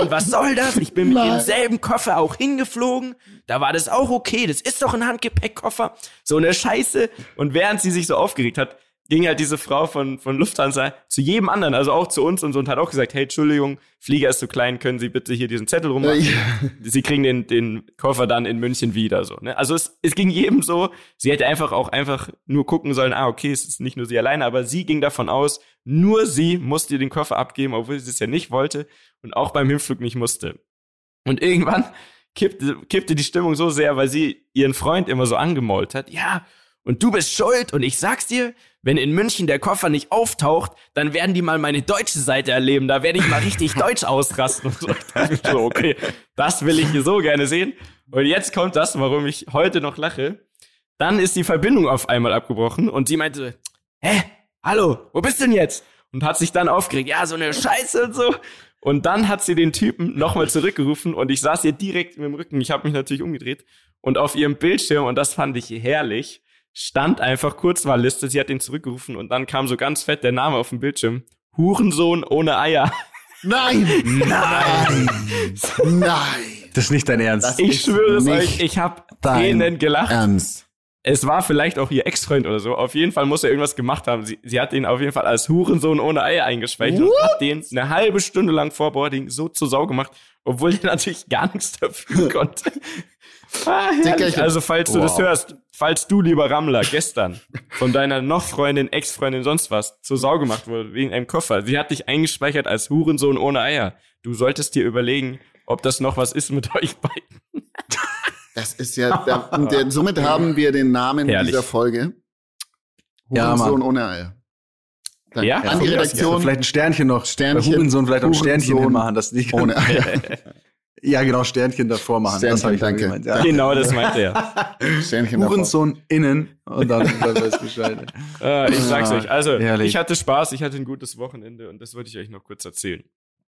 Und was soll das? Ich bin mit Nein. demselben Koffer auch hingeflogen. Da war das auch okay. Das ist doch ein Handgepäckkoffer. So eine Scheiße. Und während sie sich so aufgeregt hat, ging halt diese Frau von, von Lufthansa zu jedem anderen, also auch zu uns und so, und hat auch gesagt, hey, Entschuldigung, Flieger ist zu klein, können Sie bitte hier diesen Zettel rummachen? Ja. Sie kriegen den, den Koffer dann in München wieder, so, ne? Also es, es ging jedem so, sie hätte einfach auch einfach nur gucken sollen, ah, okay, es ist nicht nur sie alleine, aber sie ging davon aus, nur sie musste den Koffer abgeben, obwohl sie es ja nicht wollte und auch beim Hinflug nicht musste. Und irgendwann kippte, kippte die Stimmung so sehr, weil sie ihren Freund immer so angemault hat. Ja, und du bist schuld und ich sag's dir, wenn in München der Koffer nicht auftaucht, dann werden die mal meine deutsche Seite erleben. Da werde ich mal richtig [LAUGHS] deutsch ausrasten. Und so. [LAUGHS] Ich so, okay, [LAUGHS] das will ich hier so gerne sehen. Und jetzt kommt das, warum ich heute noch lache. Dann ist die Verbindung auf einmal abgebrochen und sie meinte, hä, hallo, wo bist du denn jetzt? Und hat sich dann aufgeregt, ja, so eine Scheiße und so. Und dann hat sie den Typen nochmal zurückgerufen und ich saß ihr direkt mit dem Rücken. Ich habe mich natürlich umgedreht und auf ihrem Bildschirm, und das fand ich herrlich, stand einfach Kurzwahlliste. Sie hat ihn zurückgerufen und dann kam so ganz fett der Name auf dem Bildschirm. Hurensohn ohne Eier. Nein! Nein! Nein! Das ist nicht dein Ernst. Das Ich schwöre es euch, ich habe dein Tränen gelacht. Ernst. Es war vielleicht auch ihr Ex-Freund oder so. Auf jeden Fall muss er irgendwas gemacht haben. Sie, sie hat ihn auf jeden Fall als Hurensohn ohne Eier eingespeichert und hat den eine halbe Stunde lang vor Boarding so zur Sau gemacht, obwohl er natürlich gar nichts dafür [LAUGHS] konnte. Ah, also falls du das Wow. hörst, falls du, lieber Rammler, gestern von deiner noch Freundin, Ex-Freundin, sonst was, zur Sau gemacht wurde wegen einem Koffer, sie hat dich eingespeichert als Hurensohn ohne Eier. Du solltest dir überlegen, ob das noch was ist mit [LAUGHS] euch beiden. Das ist ja, der, der, somit haben wir den Namen Herrlich. dieser Folge. Ja, Hurensohn Mann. ohne Eier. Danke. Ja? An die Ja, Ja, Redaktion vielleicht ein Sternchen noch. Sternchen. Bei Hurensohn vielleicht auch ein Sternchen hinmachen, dass nicht ohne [LAUGHS] Eier. Ja, genau, Sternchen davor machen. das Sternchen, habe ich danke. gemeint. Ja. Genau, das meinte er. [LAUGHS] Sternchen davor. Hurensohn innen und dann, dann weiß Bescheid. Äh, [LAUGHS] ich sag's euch. Also, herrlich. ich hatte Spaß, ich hatte ein gutes Wochenende und das wollte ich euch noch kurz erzählen.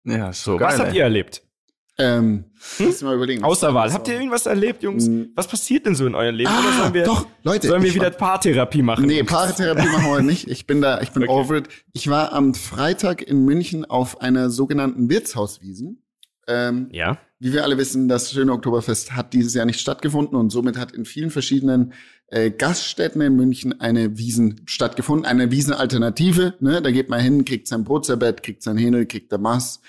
Ja, so. was habt ihr erlebt? Ähm, lass mal überlegen. Außer Wahl. Habt ihr irgendwas erlebt, Jungs? Hm. Was passiert denn so in eurem Leben? Oder Ah, sollen wir, doch, Leute. sollen wir wieder war- Paartherapie machen? Nee, Paartherapie machen wir nicht. Ich bin da, ich bin Okay. over it. Ich war am Freitag in München auf einer sogenannten Wirtshauswiesen. Ähm, Ja. Wie wir alle wissen, das schöne Oktoberfest hat dieses Jahr nicht stattgefunden und somit hat in vielen verschiedenen äh, Gaststätten in München eine Wiesen stattgefunden, eine Wiesenalternative. Ne? Da geht man hin, kriegt sein Brotzerbett, kriegt sein Hähnel, kriegt der Mass,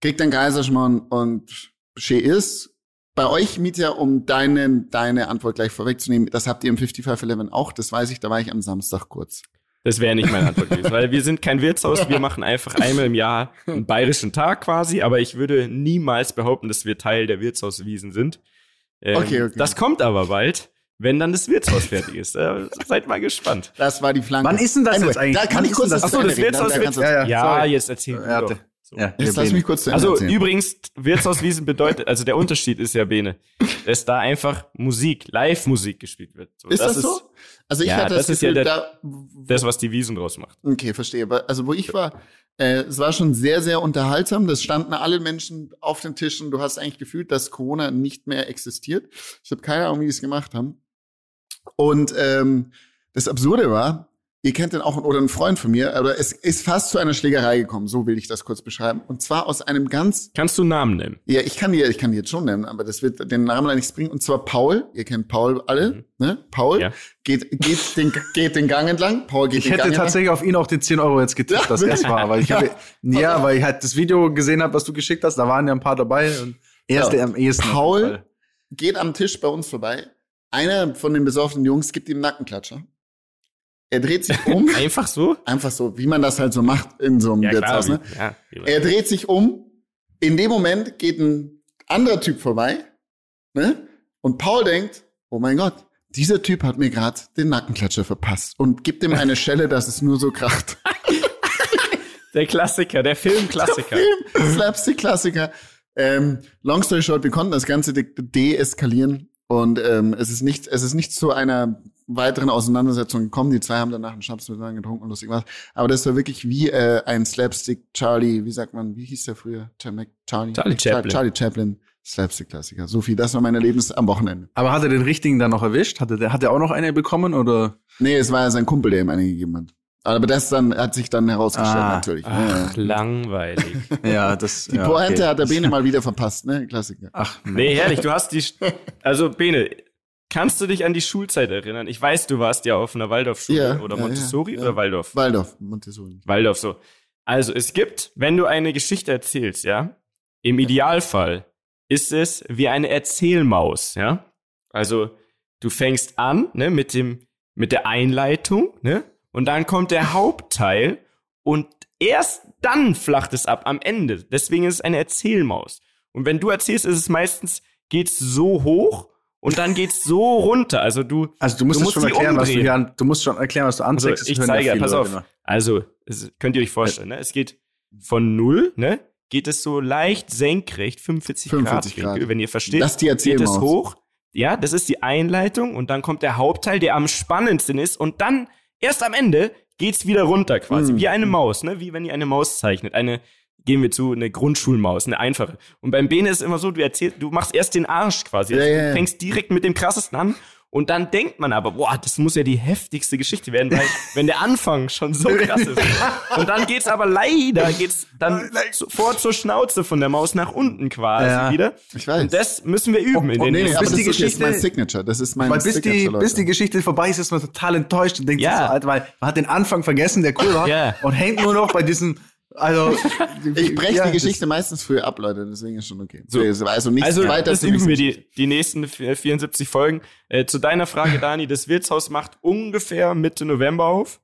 kriegt ein Kaiserschmarrn und schön ist. Bei euch, Mietja, um deine, deine Antwort gleich vorwegzunehmen, das habt ihr im 5511 auch, das weiß ich, da war ich am Samstag kurz. Das wäre nicht meine Antwort gewesen, weil wir sind kein Wirtshaus, wir machen einfach einmal im Jahr einen bayerischen Tag quasi, aber ich würde niemals behaupten, dass wir Teil der Wirtshauswiesen sind. Ähm, Okay, okay. Das kommt aber bald, wenn dann das Wirtshaus fertig ist. Äh, seid mal gespannt. Das war die Flanke. Wann ist denn das jetzt eigentlich? Da kann Wann ich kurz das? das Ach so, das Wirtshaus wird- Ja, ja, Ja, jetzt erzähl du Ja, So. Ja, Jetzt lass mich kurz zu Ende Also erzählen. übrigens, Wirtshauswiesen bedeutet, also der Unterschied ist ja Bene, dass da einfach Musik, Live-Musik gespielt wird. So, Ist das, so? Also ich ja, hatte das, das ist ja Gefühl, der- da, das, was die Wiesen draus macht. Okay, verstehe. Also wo ich war, äh, es war schon sehr, sehr unterhaltsam. Das standen alle Menschen auf den Tischen. Du hast eigentlich gefühlt, dass Corona nicht mehr existiert. Ich habe keine Ahnung, wie die es gemacht haben. Und ähm, das Absurde war, ihr kennt den auch, oder ein Freund von mir, aber es ist fast zu einer Schlägerei gekommen, so will ich das kurz beschreiben. Und zwar aus einem ganz Kannst du einen Namen nennen? ja, ich kann die, ich kann die jetzt schon nennen, aber das wird den Namen leider nichts bringen. Und zwar Paul. Ihr kennt Paul alle, ne? Paul Ja. geht, geht, den, geht den Gang entlang. Paul geht Ich den hätte Gang tatsächlich auf ihn auch den 10 Euro jetzt getippt, Ja, das wirklich? erst war. Weil ich Ja. habe, ja, weil ich halt das Video gesehen habe, was du geschickt hast, da waren ja ein paar dabei und er ist der am ehesten. Paul geht am Tisch bei uns vorbei. Einer von den besoffenen Jungs gibt ihm einen Nackenklatscher. Er dreht sich um. [LAUGHS] Einfach so? einfach so, wie man das halt so macht in so einem Wirtshaus. Ne? ja, Er dreht sich um. In dem Moment geht ein anderer Typ vorbei. Ne? Und Paul denkt, oh mein Gott, dieser Typ hat mir gerade den Nackenklatscher verpasst und gibt ihm eine Schelle, dass es nur so kracht. [LAUGHS] Der Klassiker, der Filmklassiker. Film, Slapstick-Klassiker. Ähm, long story short, wir konnten das Ganze de deeskalieren und ähm, es ist nicht, es ist nicht zu einer weiteren Auseinandersetzung gekommen. Die zwei haben danach einen Schnaps miteinander getrunken und lustig was. Aber das war wirklich wie äh, ein Slapstick Charlie, wie sagt man, wie hieß der früher? Charlie, Charlie, Charlie Chaplin. Charlie Chaplin. Slapstick-Klassiker. So viel, das war mein Erlebnis am Wochenende. Aber hat er den richtigen dann noch erwischt? Hat er, hat er auch noch eine bekommen oder? Nee, es war ja sein Kumpel, der ihm eine gegeben hat. Aber das dann hat sich dann herausgestellt, Ah. natürlich. Ach, Ja. langweilig. [LAUGHS] Ja, das. Die ja, Pointe okay. hat der Bene mal wieder verpasst, ne? Klassiker. Ach, Nee, herrlich, du hast die. [LAUGHS] Also, Bene, kannst du dich an die Schulzeit erinnern? Ich weiß, du warst ja auf einer Waldorfschule Ja, oder Montessori ja, ja. oder Waldorf? Waldorf, Montessori. Waldorf so. Also, es gibt, wenn du eine Geschichte erzählst, ja, im Idealfall ist es wie eine Erzählmaus, ja? Also, du fängst an, ne, mit dem, mit der Einleitung, ne? Und dann kommt der Hauptteil und erst dann flacht es ab am Ende. Deswegen ist es eine Erzählmaus. Und wenn du erzählst, ist es meistens, geht's so hoch und dann geht's so runter. Also du, Also du musst, Du es schon musst die erklären, was du umdrehen. hier an, du musst schon erklären, was du also anzeigst. Das ich ja zeige, viele pass auf. immer. Also, es, könnt ihr euch vorstellen, ne? Es geht von null, ne? Geht es so leicht senkrecht, 45, 45 Grad, Winkel, wenn ihr versteht. Das ist die geht es Erzählmaus. hoch. Ja, das ist die Einleitung und dann kommt der Hauptteil, der am spannendsten ist und dann erst am Ende geht's wieder runter quasi, Mhm. wie eine Maus, ne? Wie wenn ihr eine Maus zeichnet, eine gehen wir zu eine Grundschulmaus, eine einfache. Und beim Bene ist immer so, du erzählst, du machst erst den Arsch quasi, Ja, also ja, du ja. fängst direkt mit dem krassesten an und dann denkt man aber, boah, das muss ja die heftigste Geschichte werden, weil [LAUGHS] wenn der Anfang schon so krass ist. Und dann geht's aber leider, geht's dann sofort zur Schnauze von der Maus nach unten quasi Ja. wieder. Ich weiß. Und das müssen wir üben in oh, den Nee, nee, nächsten aber bis das die Geschichte- ist mein Signature. Das ist mein Weil bis die, Signature, Leute. bis die Geschichte vorbei ist, ist man total enttäuscht und denkt Ja. sich so, Alter, weil man hat den Anfang vergessen, der cool war, Ja. und hängt nur noch bei diesem, also [LAUGHS] ich breche ja, die Geschichte meistens früher ab, Leute, deswegen ist schon okay. So. Also nicht Also, weiter das zu üben wir die, die nächsten vi- 74 Folgen. Äh, zu deiner Frage, [LAUGHS] Dani, das Wirtshaus macht ungefähr Mitte November auf.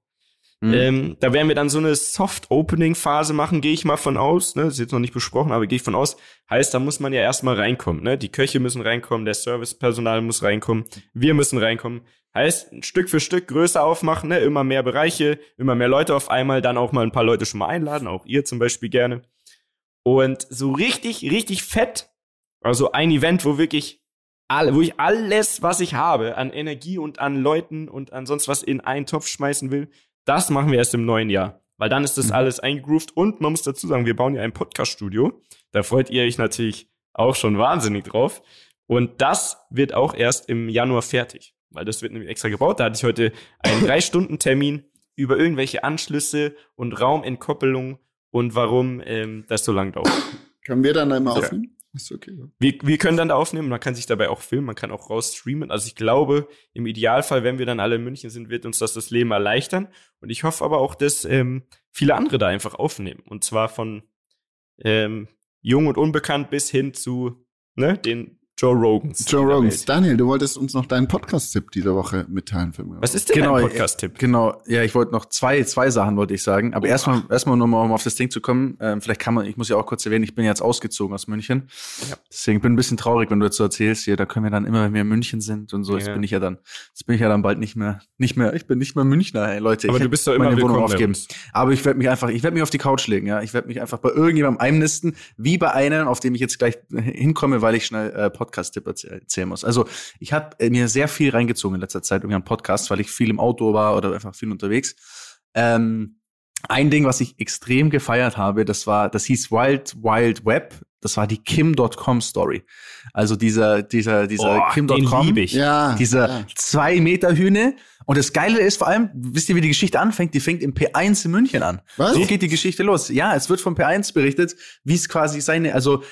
Mhm. Ähm, da werden wir dann so eine Soft-Opening-Phase machen, gehe ich mal von aus. Ne? Das ist jetzt noch nicht besprochen, aber gehe ich von aus. Heißt, da muss man ja erstmal reinkommen. Ne? Die Köche müssen reinkommen, der Servicepersonal muss reinkommen, wir müssen reinkommen. Heißt, Stück für Stück größer aufmachen, ne? immer mehr Bereiche, immer mehr Leute auf einmal, dann auch mal ein paar Leute schon mal einladen, auch ihr zum Beispiel gerne. Und so richtig, richtig fett, also ein Event, wo wirklich alle, wo ich alles, was ich habe, an Energie und an Leuten und an sonst was in einen Topf schmeißen will, das machen wir erst im neuen Jahr. Weil dann ist das Mhm. alles eingegroovt und man muss dazu sagen, wir bauen ja ein Podcast-Studio. Da freut ihr euch natürlich auch schon wahnsinnig drauf. Und das wird auch erst im Januar fertig. Weil das wird nämlich extra gebaut. Da hatte ich heute einen [LAUGHS] Drei-Stunden-Termin über irgendwelche Anschlüsse und Raumentkoppelung und warum ähm, das so lang dauert. Können wir dann einmal So. aufnehmen? Ist okay. ja. Wir, wir können dann da aufnehmen, man kann sich dabei auch filmen, man kann auch raus streamen. Also ich glaube, im Idealfall, wenn wir dann alle in München sind, wird uns das das Leben erleichtern. Und ich hoffe aber auch, dass ähm, viele andere da einfach aufnehmen. Und zwar von ähm, jung und unbekannt bis hin zu ne, den Joe Rogans. Joe Rogans. Daniel, du wolltest uns noch deinen Podcast-Tipp dieser Woche mitteilen für mich. Was ist denn Genau, dein Podcast-Tipp? Genau, ja, ich wollte noch zwei, zwei Sachen wollte ich sagen. Aber erstmal, erstmal nur mal, um auf das Ding zu kommen. Ähm, vielleicht kann man, ich muss ja auch kurz erwähnen, ich bin jetzt ausgezogen aus München. Ja. Deswegen bin ich ein bisschen traurig, wenn du jetzt so erzählst, hier, da können wir dann immer, wenn wir in München sind und so, jetzt Ja. bin ich ja dann, jetzt bin ich ja dann bald nicht mehr, nicht mehr, ich bin nicht mehr Münchner, ey, Leute. Aber ich du bist doch immer meine Wohnung aufgeben. Aber ich werde mich einfach, ich werde mich auf die Couch legen, ja. Ich werde mich einfach bei irgendjemandem einnisten, wie bei einem, auf dem ich jetzt gleich hinkomme, weil ich schnell äh, Podcast-Tipp erzäh- erzählen muss. Also ich habe äh, mir sehr viel reingezogen in letzter Zeit irgendwie an Podcasts, weil ich viel im Auto war oder einfach viel unterwegs. Ähm, ein Ding, was ich extrem gefeiert habe, das war, das hieß Wild Wild Web. Das war die Kim.com Story. Also dieser, dieser, dieser Oh, Kim.com. liebe ich. Ja. Dieser ja. zwei Meter Hühne. Und das Geile ist vor allem, wisst ihr, wie die Geschichte anfängt? Die fängt im P1 in München an. Was? So geht die Geschichte los. Ja, es wird vom P1 berichtet, wie es quasi seine, also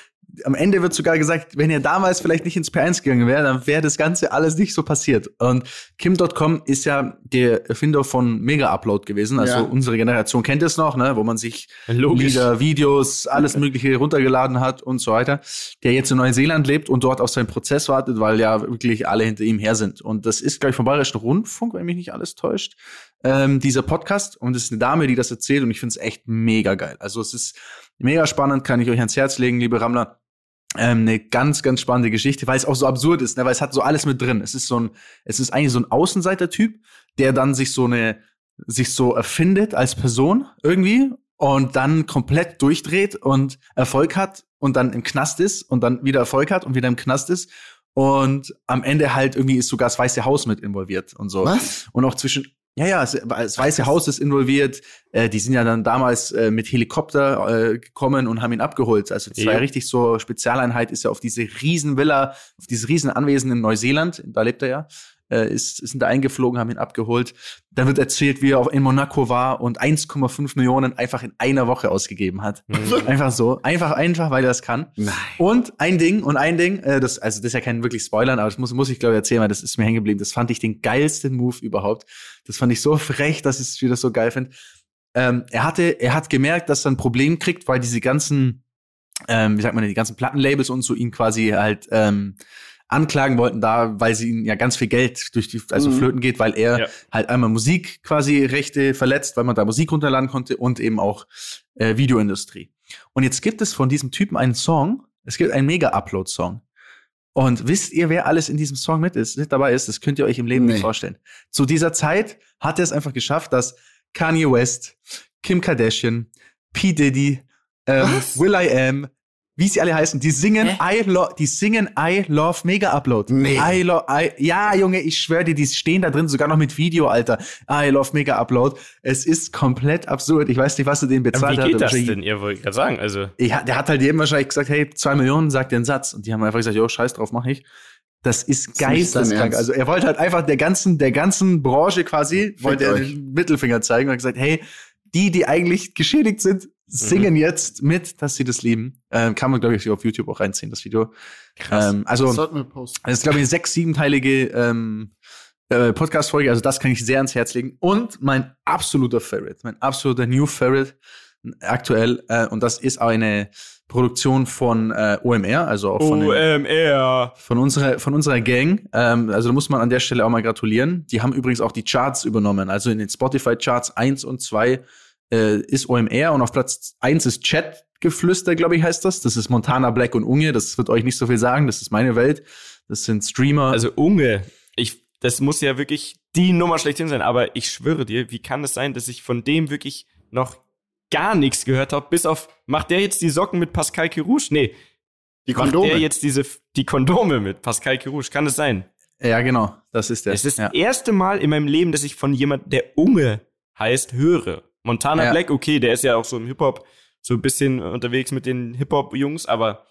am Ende wird sogar gesagt, wenn er damals vielleicht nicht ins P1 gegangen wäre, dann wäre das Ganze alles nicht so passiert. Und Kim.com ist ja der Erfinder von Mega Upload gewesen. Also Ja. unsere Generation kennt es noch, ne, wo man sich Logisch. Lieder, Videos, alles Mögliche runtergeladen hat und so weiter. Der jetzt in Neuseeland lebt und dort auf seinen Prozess wartet, weil ja wirklich alle hinter ihm her sind. Und das ist, glaube ich, vom Bayerischen Rundfunk, wenn mich nicht alles täuscht, ähm, dieser Podcast. Und es ist eine Dame, die das erzählt und ich finde es echt mega geil. Also es ist mega spannend, kann ich euch ans Herz legen, liebe Rammler. Ähm, eine ganz, ganz spannende Geschichte, weil es auch so absurd ist, ne? weil es hat so alles mit drin. Es ist so ein, es ist eigentlich so ein Außenseiter-Typ, der dann sich so eine, sich so erfindet als Person irgendwie und dann komplett durchdreht und Erfolg hat und dann im Knast ist und dann wieder Erfolg hat und wieder im Knast ist und am Ende halt irgendwie ist sogar das Weiße Haus mit involviert und so. Was? Und auch zwischen, ja, ja, es- das Weiße Haus ist involviert. Äh, die sind ja dann damals äh, mit Helikopter äh, gekommen und haben ihn abgeholt. Also das war ja Ja. richtig so, Spezialeinheit ist ja auf diese Riesenvilla, auf dieses Riesenanwesen in Neuseeland, da lebt er ja, äh, ist, sind da eingeflogen, haben ihn abgeholt. Dann wird erzählt, wie er auch in Monaco war und 1,5 Millionen einfach in einer Woche ausgegeben hat. [LAUGHS] Einfach so, einfach, einfach, weil er das kann. Nein. Und ein Ding, und ein Ding, äh, das, also das ist ja kein wirklich Spoilern, aber das muss, muss ich glaube ich erzählen, weil das ist mir hängen geblieben. Das fand ich den geilsten Move überhaupt. Das fand ich so [LAUGHS] frech, dass ich es wieder so geil finde. Ähm, er hatte, er hat gemerkt, dass er ein Problem kriegt, weil diese ganzen, ähm, wie sagt man, die ganzen Plattenlabels und so ihn quasi halt ähm, anklagen wollten da, weil sie ihnen ja ganz viel Geld durch die, also Mhm. flöten geht, weil er Ja. halt einmal Musik quasi Rechte verletzt, weil man da Musik runterladen konnte und eben auch äh, Videoindustrie. Und jetzt gibt es von diesem Typen einen Song, es gibt einen Mega-Upload-Song. Und wisst ihr, wer alles in diesem Song mit ist, mit dabei ist? Das könnt ihr euch im Leben Nee. nicht vorstellen. Zu dieser Zeit hat er es einfach geschafft, dass Kanye West, Kim Kardashian, P. Diddy, ähm? Will I Am, wie sie alle heißen, die singen I love, die singen I love Mega Upload. Nee. I love, I, ja, Junge, ich schwöre dir, die stehen da drin, sogar noch mit Video, Alter. I love Mega Upload. Es ist komplett absurd. Ich weiß nicht, was du denen bezahlt wie hat. geht aber das denn? Ihr wollt gerade sagen, also ja, der hat halt jedem wahrscheinlich gesagt, hey, zwei Millionen, sagt den Satz. Und die haben einfach gesagt, jo, scheiß drauf, mach ich. Das ist geisteskrank. Also er wollte halt einfach der ganzen, der ganzen Branche quasi, wollte er euch. den Mittelfinger zeigen und hat gesagt, hey, die, die eigentlich geschädigt sind, singen jetzt mit, dass sie das lieben. Ähm, kann man, glaube ich, auf YouTube auch reinziehen, das Video. krass. Ähm, also, Das sollten wir posten. das ist, glaube ich, eine sechs-, siebenteilige ähm, äh, Podcast-Folge. Also das kann ich sehr ans Herz legen. Und mein absoluter Favorite, mein absoluter New Favorite aktuell. Äh, und das ist eine Produktion von äh, OMR, also auch von, den, OMR. von, unserer, von unserer Gang. Ähm, also da muss man an der Stelle auch mal gratulieren. Die haben übrigens auch die Charts übernommen. Also in den Spotify-Charts 1 und 2 äh, ist OMR und auf Platz 1 ist Chatgeflüster, glaube ich, heißt das. Das ist Montana Black und Unge. Das wird euch nicht so viel sagen. Das ist meine Welt. Das sind Streamer. Also Unge, ich, das muss ja wirklich die Nummer schlechthin sein, aber ich schwöre dir, wie kann es sein, dass ich von dem wirklich noch gar nichts gehört habe, bis auf, macht der jetzt die Socken mit Pascal Kirouche? Nee, Die macht Kondome. der jetzt diese, die Kondome mit Pascal Kirouche? Kann es sein? ja, genau. Das ist der. Es ist ja. das erste Mal in meinem Leben, dass ich von jemand, der Unge heißt, höre. Montana Ja. Black, okay, der ist ja auch so im Hip-Hop so ein bisschen unterwegs mit den Hip-Hop-Jungs, aber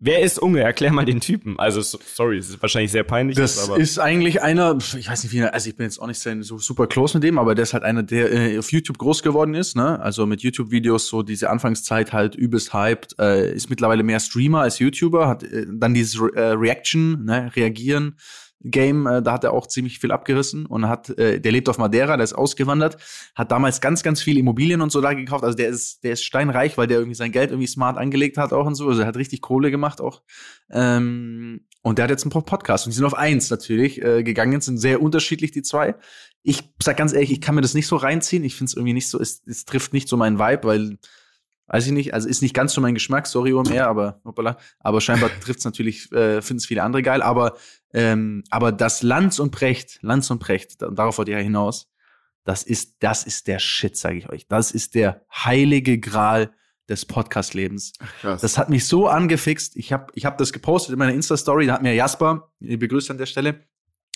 wer ist Unge? Erklär mal den Typen. Also, so- sorry, es ist wahrscheinlich sehr peinlich. Das aber ist eigentlich einer, ich weiß nicht, wie, also ich bin jetzt auch nicht so super close mit dem, aber der ist halt einer, der äh, auf YouTube groß geworden ist, ne? Also mit YouTube-Videos so diese Anfangszeit halt übelst hyped, äh, ist mittlerweile mehr Streamer als YouTuber, hat äh, dann dieses Re äh, Reaction, ne, Reagieren. Game, äh, da hat er auch ziemlich viel abgerissen und hat, äh, der lebt auf Madeira, der ist ausgewandert, hat damals ganz, ganz viel Immobilien und so da gekauft. Also der ist, der ist steinreich, weil der irgendwie sein Geld irgendwie smart angelegt hat auch und so. Also er hat richtig Kohle gemacht auch. Ähm, Und der hat jetzt einen Podcast. Und die sind auf eins natürlich äh, gegangen, sind sehr unterschiedlich, die zwei. Ich sag ganz ehrlich, ich kann mir das nicht so reinziehen. Ich finde es irgendwie nicht so, es, es trifft nicht so meinen Vibe, weil, weiß ich nicht, also ist nicht ganz so mein Geschmack, sorry OMR, aber hoppala, aber scheinbar [LAUGHS] trifft es natürlich, äh, finden es viele andere geil. Aber, ähm, aber das Lanz und Precht, Lanz und Precht, darauf wollte ich ja hinaus, das ist, das ist der Shit, sage ich euch. Das ist der heilige Gral des Podcast-Lebens. Das hat mich so angefixt. Ich habe ich hab das gepostet in meiner Insta-Story. Da hat mir Jasper, ich begrüße an der Stelle,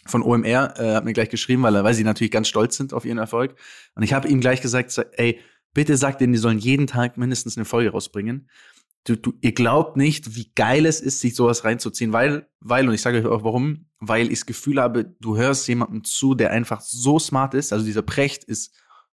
von OMR, äh, hat mir gleich geschrieben, weil, weil sie natürlich ganz stolz sind auf ihren Erfolg. Und ich habe ihm gleich gesagt, ey, bitte sag denen, die sollen jeden Tag mindestens eine Folge rausbringen. Du, du, ihr glaubt nicht, wie geil es ist, sich sowas reinzuziehen, weil, weil, und ich sage euch auch warum, weil ich das Gefühl habe, du hörst jemandem zu, der einfach so smart ist. Also dieser Precht ist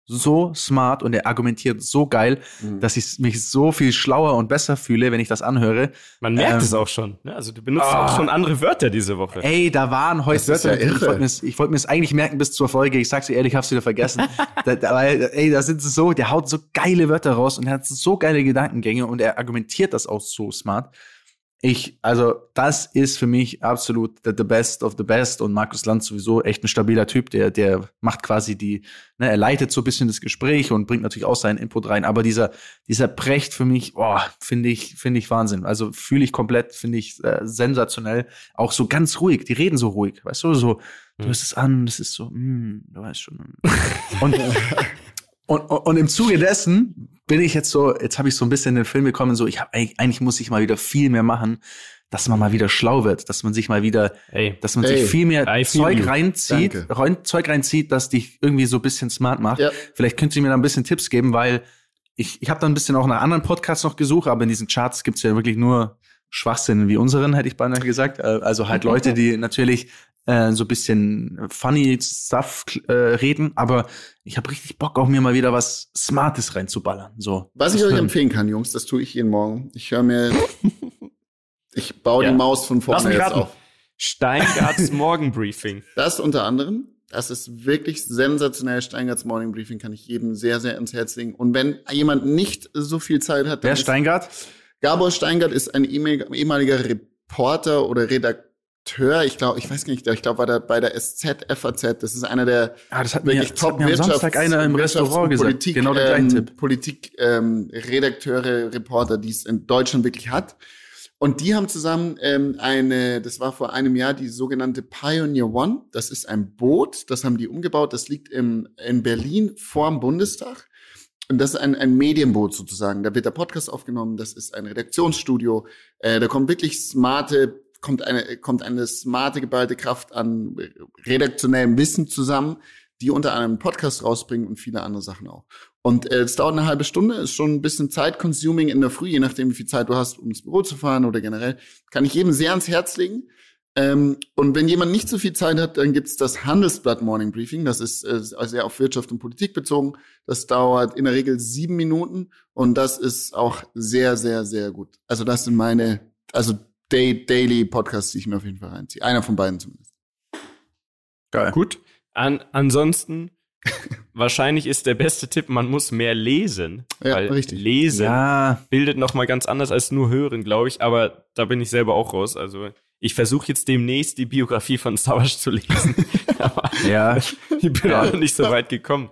so smart und er argumentiert so geil, mhm. dass ich mich so viel schlauer und besser fühle, wenn ich das anhöre. Man merkt ähm, es auch schon. Ne? Also du benutzt oh, auch schon andere Wörter diese Woche. Ey, da waren heute Wörter. Ja ich wollte mir wollt es eigentlich merken bis zur Folge. Ich sag's dir ehrlich, ich hab's wieder vergessen. [LAUGHS] da, da, ey, da sind sie so, der haut so geile Wörter raus und er hat so geile Gedankengänge und er argumentiert das auch so smart. Ich, also, das ist für mich absolut the, the, best of the best und Markus Lanz sowieso echt ein stabiler Typ, der, der macht quasi die, ne, er leitet so ein bisschen das Gespräch und bringt natürlich auch seinen Input rein, aber dieser, dieser Precht für mich, boah, finde ich, finde ich Wahnsinn. Also fühle ich komplett, finde ich äh, sensationell. Auch so ganz ruhig, die reden so ruhig, weißt du, so, du hm. hörst es an, das ist so, mm, du weißt schon. und, [LAUGHS] und, und im Zuge dessen bin ich jetzt so, jetzt habe ich so ein bisschen in den Film gekommen, so, ich habe eigentlich, eigentlich muss ich mal wieder viel mehr machen, dass man mal wieder schlau wird, dass man sich mal wieder, hey. dass man hey. sich viel mehr Zeug reinzieht, rein, Zeug reinzieht, das dich irgendwie so ein bisschen smart macht. Ja. Vielleicht könnt ihr mir da ein bisschen Tipps geben, weil ich, ich habe da ein bisschen auch nach anderen Podcasts noch gesucht, aber in diesen Charts gibt's ja wirklich nur Schwachsinn wie unseren, hätte ich beinahe gesagt. Äh, also halt [LAUGHS] Leute, die natürlich äh, so bisschen funny Stuff äh, reden, aber ich habe richtig Bock, auch mir mal wieder was Smartes reinzuballern. So. Was ich euch empfehlen kann, Jungs, das tue ich jeden Morgen. Ich höre mir, [LAUGHS] ich baue ja. die Maus von vorne jetzt auf. Steingarts [LAUGHS] Morgenbriefing. Das unter anderem. Das ist wirklich sensationell. Steingarts Morning Briefing kann ich jedem sehr, sehr ins Herz legen. Und wenn jemand nicht so viel Zeit hat, dann Wer Steingart? Gabor Steingart ist ein ehemaliger Reporter oder Redakteur Redakteur, ich glaube, ich weiß gar nicht, ich glaube, war da bei der SZ, FAZ, das ist einer der ah, das hat mir, wirklich top mir Wirtschafts Samstag einer im Restaurant gesagt, Politik, genau der ähm, Tipp. Politik ähm, Redakteure, Reporter, die es in Deutschland wirklich hat. Und die haben zusammen ähm, eine, das war vor einem Jahr, die sogenannte Pioneer One. Das ist ein Boot, das haben die umgebaut, das liegt im, in Berlin vorm Bundestag. Und das ist ein, ein Medienboot sozusagen. Da wird der Podcast aufgenommen, das ist ein Redaktionsstudio. Äh, da kommen wirklich smarte kommt eine, kommt eine smarte, geballte Kraft an redaktionellem Wissen zusammen, die unter einem Podcast rausbringen und viele andere Sachen auch. Und äh, es dauert eine halbe Stunde, ist schon ein bisschen Zeit-consuming in der Früh, je nachdem, wie viel Zeit du hast, um ins Büro zu fahren oder generell. Kann ich jedem sehr ans Herz legen. Ähm, und wenn jemand nicht so viel Zeit hat, dann gibt's das Handelsblatt Morning Briefing. Das ist äh, sehr auf Wirtschaft und Politik bezogen. Das dauert in der Regel sieben Minuten und das ist auch sehr, sehr, sehr gut. Also das sind meine, also Daily Podcast, die ich mir auf jeden Fall reinziehe. Einer von beiden zumindest. Geil. Gut. An, ansonsten, [LAUGHS] wahrscheinlich ist der beste Tipp, man muss mehr lesen. Ja, weil richtig. Lesen ja. bildet noch mal ganz anders als nur hören, glaube ich. Aber da bin ich selber auch raus. Also ich versuche jetzt demnächst die Biografie von Savage zu lesen. [LAUGHS] [LAUGHS] ja. ich bin ja. auch noch nicht so weit gekommen.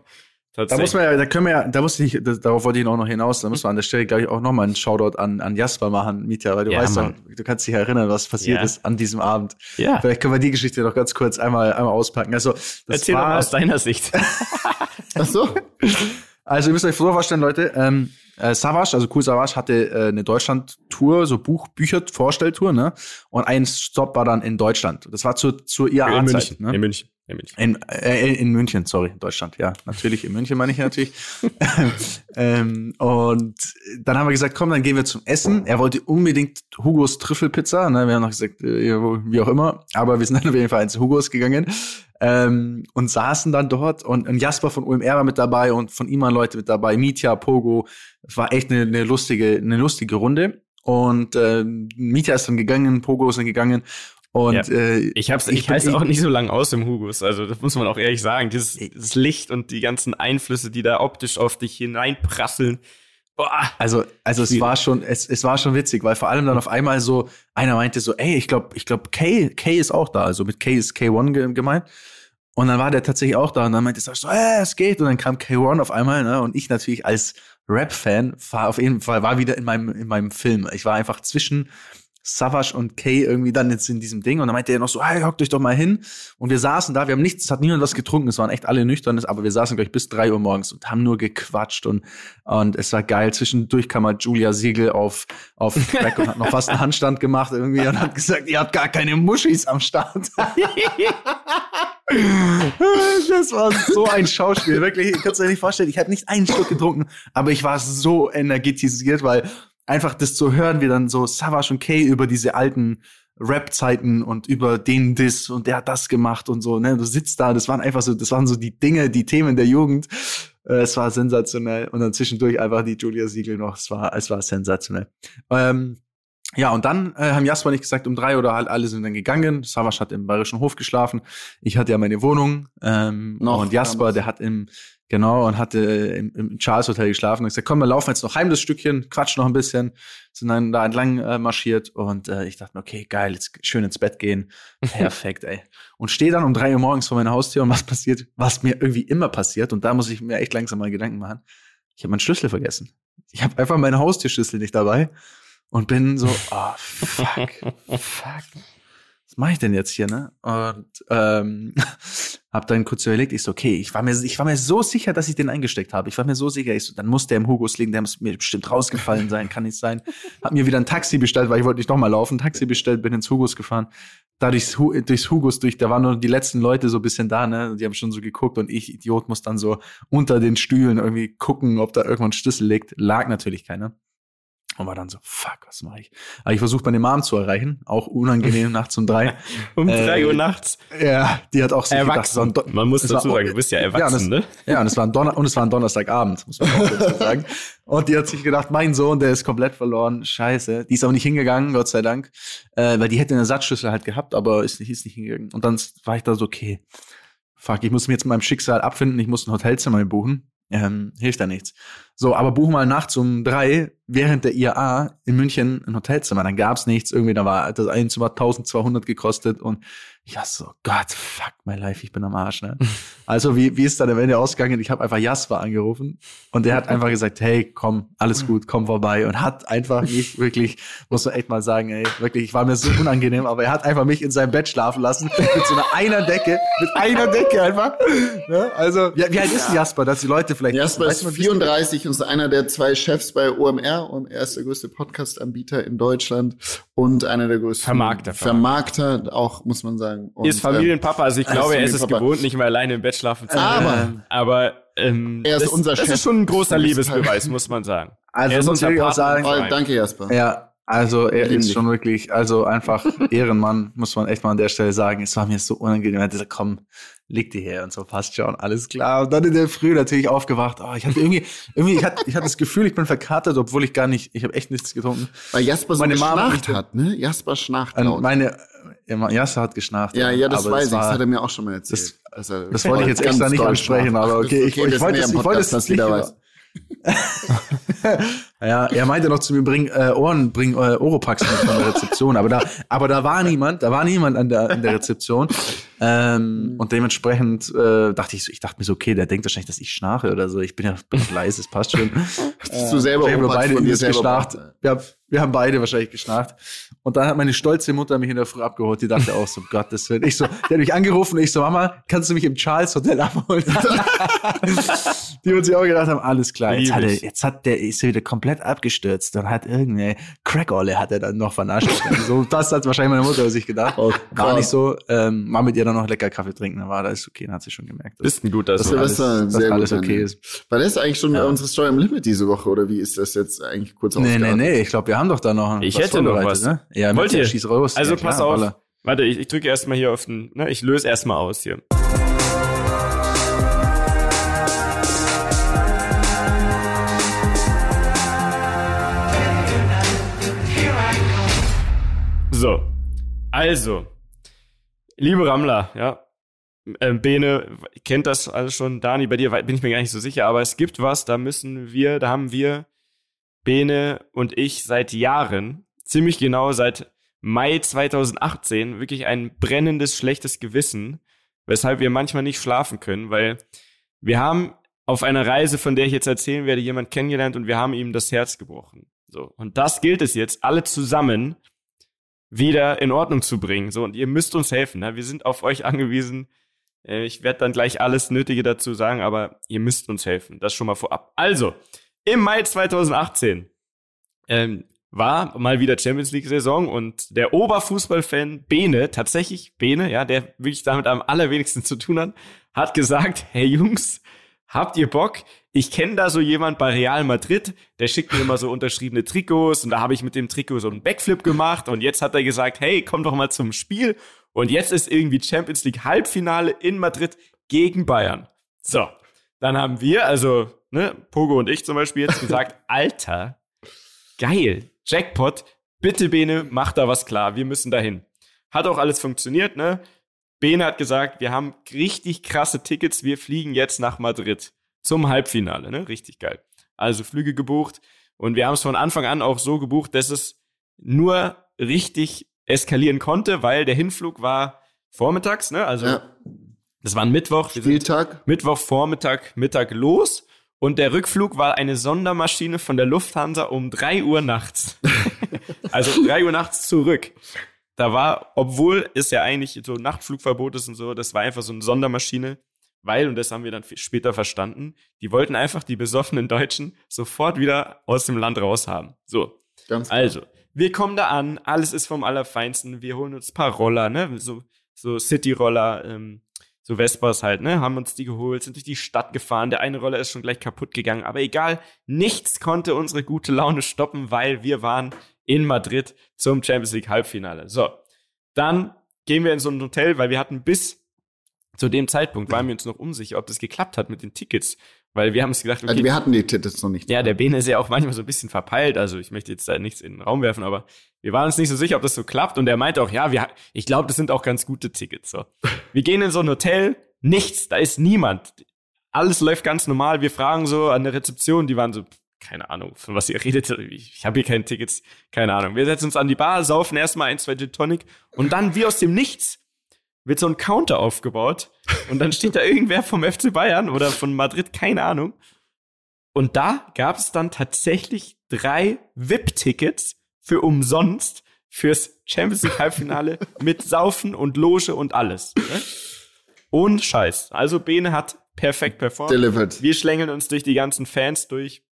Da muss man ja, da können wir ja, da muss ich, das, darauf wollte ich auch noch hinaus, da muss man an der Stelle, glaube ich, auch nochmal einen Shoutout an, an Jasper machen, Mietja, weil du ja, weißt doch, du kannst dich erinnern, was passiert ja. ist an diesem Abend. Ja. Vielleicht können wir die Geschichte noch ganz kurz einmal, einmal auspacken. Also, das Erzähl war, doch mal aus deiner Sicht. [LAUGHS] Ach so. Also, ihr müsst euch so vorstellen, Leute, ähm, äh, Savage, also Cool Savage hatte äh, eine Deutschland-Tour, so Buch, Bücher, Vorstelltour, ne? Und ein Stop war dann in Deutschland. Das war zur, zur IAA-Zeit. Ne? In München. In München. In, äh, in München, sorry, Deutschland, ja, natürlich, in München meine ich natürlich. [LAUGHS] ähm, und dann haben wir gesagt, komm, dann gehen wir zum Essen. Er wollte unbedingt Hugos Trüffelpizza, ne? wir haben noch gesagt, äh, wie auch immer, aber wir sind dann [LAUGHS] auf jeden Fall ins Hugos gegangen ähm, und saßen dann dort und, und Jasper von UMR war mit dabei und von ihm waren Leute mit dabei, Mitya, Pogo, es war echt eine, eine lustige, eine lustige Runde. Und äh, Mieter ist dann gegangen, Pogo ist dann gegangen und ja. äh, ich hab's, ich, ich halte auch nicht so lange aus im Hugos. Also das muss man auch ehrlich sagen. Dieses, dieses Licht und die ganzen Einflüsse, die da optisch auf dich hineinprasseln. Boah. Also, also es war schon, es, es war schon witzig, weil vor allem dann auf einmal so, einer meinte so, ey, ich glaube, ich glaube, Kay, Kay ist auch da. Also mit Kay ist K1 gemeint. Und dann war der tatsächlich auch da und dann meinte er so, äh, es geht. Und dann kam K1 auf einmal, ne? Und ich natürlich als Rap-Fan war auf jeden Fall, war wieder in meinem, in meinem Film. Ich war einfach zwischen Savage und Kay irgendwie dann jetzt in diesem Ding und dann meinte er noch so, hey, hockt euch doch mal hin. Und wir saßen da, wir haben nichts, es hat niemand was getrunken, es waren echt alle nüchtern, aber wir saßen gleich bis drei Uhr morgens und haben nur gequatscht und, und es war geil. Zwischendurch kam mal Julia Siegel auf, auf [LAUGHS] Crack und hat noch fast einen Handstand gemacht irgendwie und hat gesagt, ihr habt gar keine Muschis am Start. [LAUGHS] das war so ein Schauspiel, wirklich, ich kann es dir nicht vorstellen, ich habe nicht einen Schluck getrunken, aber ich war so energetisiert, weil einfach das zu hören, wie dann so Savage und Kay über diese alten Rap-Zeiten und über den Diss und der hat das gemacht und so, ne, du sitzt da, das waren einfach so, das waren so die Dinge, die Themen der Jugend. Äh, es war sensationell und dann zwischendurch einfach die Julia Siegel noch, es war, es war sensationell. Ähm, ja, und dann äh, haben Jasper nicht gesagt, um drei oder halt alle sind dann gegangen. Savas hat im Bayerischen Hof geschlafen. Ich hatte ja meine Wohnung. Ähm, noch, und Jasper, der hat im, Genau, und hatte im, im Charles Hotel geschlafen und gesagt, komm, wir laufen jetzt noch heim das Stückchen, quatsch noch ein bisschen, sind dann da entlang äh, marschiert und äh, ich dachte mir, okay, geil, jetzt schön ins Bett gehen. [LAUGHS] Perfekt, ey. Und stehe dann um drei Uhr morgens vor meiner Haustür und was passiert, was mir irgendwie immer passiert und da muss ich mir echt langsam mal Gedanken machen. Ich habe meinen Schlüssel vergessen. Ich habe einfach meine Haustürschlüssel nicht dabei und bin so, oh, fuck, [LAUGHS] fuck was mache ich denn jetzt hier, ne? Und ähm, [LAUGHS] habe dann kurz überlegt, ich so, okay, ich war mir, ich war mir so sicher, dass ich den eingesteckt habe. Ich war mir so sicher, ich so, dann muss der im Hugos liegen, der muss mir bestimmt rausgefallen sein, kann nicht sein. Hab mir wieder ein Taxi bestellt, weil ich wollte nicht nochmal laufen. Taxi bestellt, bin ins Hugos gefahren. Da durchs, durchs Hugos durch, da waren nur die letzten Leute so ein bisschen da, ne? Die haben schon so geguckt und ich, Idiot, muss dann so unter den Stühlen irgendwie gucken, ob da irgendwann Schlüssel liegt. Lag natürlich keiner. Und war dann so, fuck, was mache ich? Aber ich versuche meine Mom zu erreichen, auch unangenehm [LAUGHS] nachts um drei. um äh, drei Uhr nachts? Ja, die hat auch sich erwachsen. Gedacht, man muss dazu war, sagen, du bist ja erwachsen, ja, ne? Ja, und es war ein Donner und es war ein Donnerstagabend, muss man auch dazu sagen. [LAUGHS] Und die hat sich gedacht, mein Sohn, der ist komplett verloren, scheiße. Die ist aber nicht hingegangen, Gott sei Dank, äh, weil die hätte einen Ersatzschlüssel halt gehabt, aber ist nicht, ist nicht hingegangen. Und dann war ich da so, okay, fuck, ich muss mich jetzt mit meinem Schicksal abfinden, ich muss ein Hotelzimmer buchen. Ähm, hilft da nichts. So, aber buch mal nachts um drei während der IAA in München ein Hotelzimmer. Dann gab's nichts. Irgendwie, da war das ein Zimmer 1200 gekostet und ja, so, Gott, fuck my life, ich bin am Arsch, ne? [LAUGHS] Also, wie, wie ist da der Ende ausgegangen? Ich habe einfach Jasper angerufen und der hat einfach gesagt, hey, komm, alles gut, komm vorbei und hat einfach mich [LAUGHS] wirklich, muss man echt mal sagen, ey, wirklich, ich war mir so unangenehm, aber er hat einfach mich in seinem Bett schlafen lassen [LAUGHS] mit so einer einer Decke, mit einer Decke einfach. Ne? Also, wie, wie alt ist ja. Jasper, dass die Leute vielleicht... Jasper ist 34 und ist einer der zwei Chefs bei OMR. OMR ist der größte Podcast-Anbieter in Deutschland und einer der größten Vermarkter, Vermarkter auch, muss man sagen sagen. Und, ist Familienpapa, also ich glaube, er ist es gewohnt, nicht mehr alleine im Bett schlafen zu können. Aber, aber ähm, er ist das, unser Chef. Das ist schon ein großer Liebesbeweis, muss man sagen. Also er ist muss ich auch sagen. Oh, danke, Jasper. Ja, also er ist schon wirklich, also einfach [LAUGHS] Ehrenmann, muss man echt mal an der Stelle sagen. Es war mir so unangenehm. Er hat gesagt, komm, leg die her und so passt schon, alles klar. Und dann in der Früh natürlich aufgewacht. Oh, ich hatte irgendwie, irgendwie, ich hatte, ich hatte das Gefühl, ich bin verkatert, obwohl ich gar nicht, ich habe echt nichts getrunken. Weil Jasper so meine geschnarcht hat, ne? Jasper schnarcht laut. Meine, Jasper hat geschnarcht. Ja, ja, das weiß ich. Das hat er mir auch schon mal erzählt. Das, also, das wollte ich jetzt extra nicht ansprechen, aber okay, ich, ich, ich wollte es, ich wollte es nicht wieder weiß. [LAUGHS] ja, er meinte noch zu mir, bring äh, Ohren, bring äh, Oropax mit von der Rezeption. Aber da, aber da war niemand, da war niemand an der, an der Rezeption. Ähm, und dementsprechend äh, dachte ich so, ich dachte mir so, okay, der denkt wahrscheinlich, dass ich schnarche oder so. Ich bin ja leise, es passt schon. [LAUGHS] Hast du selber äh, beide von dir selber geschnarcht. Ja, wir haben beide wahrscheinlich geschnarcht. Und dann hat meine stolze Mutter mich in der Früh abgeholt. Die dachte auch so, um Gottes Willen. Ich so, die hat mich angerufen und ich so, Mama, kannst du mich im Charles Hotel abholen? [LAUGHS] die wird sich auch gedacht haben, alles klar. Jetzt hat, er, jetzt hat der, ist er wieder komplett abgestürzt und hat irgendeine Crackolle hat er dann noch vernascht. so, das hat wahrscheinlich meine Mutter sich gedacht. Oh, war nicht so. Ähm, war mit ihr dann noch lecker Kaffee trinken. Dann war das okay, dann hat sie schon gemerkt. Dass, Ist ein guter dass alles, dass alles okay ist. War das eigentlich schon ja. unsere Story im Limit diese Woche oder wie ist das jetzt eigentlich kurz Nee, nee, nee, ich glaube, wir haben doch da noch Ich hätte noch was. Ne? Ja, Wollt ihr? Schieß raus. Also ja, pass auf. Warte, ich, ich drücke erstmal hier auf den, ne, ich löse erstmal aus hier. Also, liebe Rammler, ja, ähm, Bene kennt das alles schon. Dani, bei dir bin ich mir gar nicht so sicher, aber es gibt was, da müssen wir, da haben wir Bene und ich seit Jahren, ziemlich genau seit Mai 2018, wirklich ein brennendes, schlechtes Gewissen, weshalb wir manchmal nicht schlafen können, weil wir haben auf einer Reise, von der ich jetzt erzählen werde, jemand kennengelernt und wir haben ihm das Herz gebrochen. So. Und das gilt es jetzt, alle zusammen wieder in Ordnung zu bringen. So. Und ihr müsst uns helfen. Ne? Wir sind auf euch angewiesen. Äh, ich werde dann gleich alles Nötige dazu sagen, aber ihr müsst uns helfen. Das schon mal vorab. Also, im Mai 2018 ähm, war mal wieder Champions League Saison und der Oberfußballfan Bene, tatsächlich Bene, ja, der wirklich damit am allerwenigsten zu tun hat, hat gesagt, hey Jungs, habt ihr Bock? Ich kenne da so jemand bei Real Madrid, der schickt mir immer so unterschriebene Trikots und da habe ich mit dem Trikot so einen Backflip gemacht und jetzt hat er gesagt, hey, komm doch mal zum Spiel und jetzt ist irgendwie Champions League Halbfinale in Madrid gegen Bayern. So, dann haben wir, also ne, Pogo und ich zum Beispiel jetzt gesagt, [LAUGHS] Alter, geil, Jackpot, bitte Bene, mach da was klar, wir müssen dahin. Hat auch alles funktioniert, ne? Bene hat gesagt, wir haben richtig krasse Tickets, wir fliegen jetzt nach Madrid zum Halbfinale, ne? Richtig geil. Also Flüge gebucht und wir haben es von Anfang an auch so gebucht, dass es nur richtig eskalieren konnte, weil der Hinflug war vormittags, ne? Also ja. das war ein Mittwoch. Spieltag. Mittwoch Vormittag, Mittag los und der Rückflug war eine Sondermaschine von der Lufthansa um drei Uhr nachts. [LAUGHS] also drei Uhr nachts zurück. Da war, obwohl es ja eigentlich so Nachtflugverbot ist und so, das war einfach so eine Sondermaschine, weil, und das haben wir dann später verstanden, die wollten einfach die besoffenen Deutschen sofort wieder aus dem Land raus haben. So. Ganz klar. Also, wir kommen da an, alles ist vom Allerfeinsten, wir holen uns paar Roller, ne, so, so City-Roller, ähm, so Vespas halt, ne, haben uns die geholt, sind durch die Stadt gefahren. Der eine Roller ist schon gleich kaputt gegangen, aber egal, nichts konnte unsere gute Laune stoppen, weil wir waren in Madrid zum Champions League Halbfinale. So, dann gehen wir in so ein Hotel, weil wir hatten bis zu dem Zeitpunkt waren wir uns noch unsicher, ob das geklappt hat mit den Tickets, weil wir haben uns gedacht, okay, also wir hatten die Tickets noch nicht. Ja, der Bene ist ja auch manchmal so ein bisschen verpeilt, also ich möchte jetzt da nichts in den Raum werfen, aber wir waren uns nicht so sicher, ob das so klappt und er meinte auch, ja, wir, ich glaube, das sind auch ganz gute Tickets. So, wir gehen in so ein Hotel, nichts, da ist niemand, alles läuft ganz normal. Wir fragen so an der Rezeption, die waren so, keine Ahnung, von was ihr redet. Ich, ich habe hier keine Tickets, keine Ahnung. Wir setzen uns an die Bar, saufen erstmal ein, zwei Gin Tonic und dann wie aus dem Nichts wird so ein Counter aufgebaut und dann steht da irgendwer vom FC Bayern oder von Madrid, keine Ahnung. Und da gab es dann tatsächlich drei VIP-Tickets für umsonst fürs Champions League Halbfinale mit Saufen und Loge und alles. Ne? Und Scheiß. Also Bene hat perfekt performt. Delivered. Wir schlängeln uns durch die ganzen Fans durch.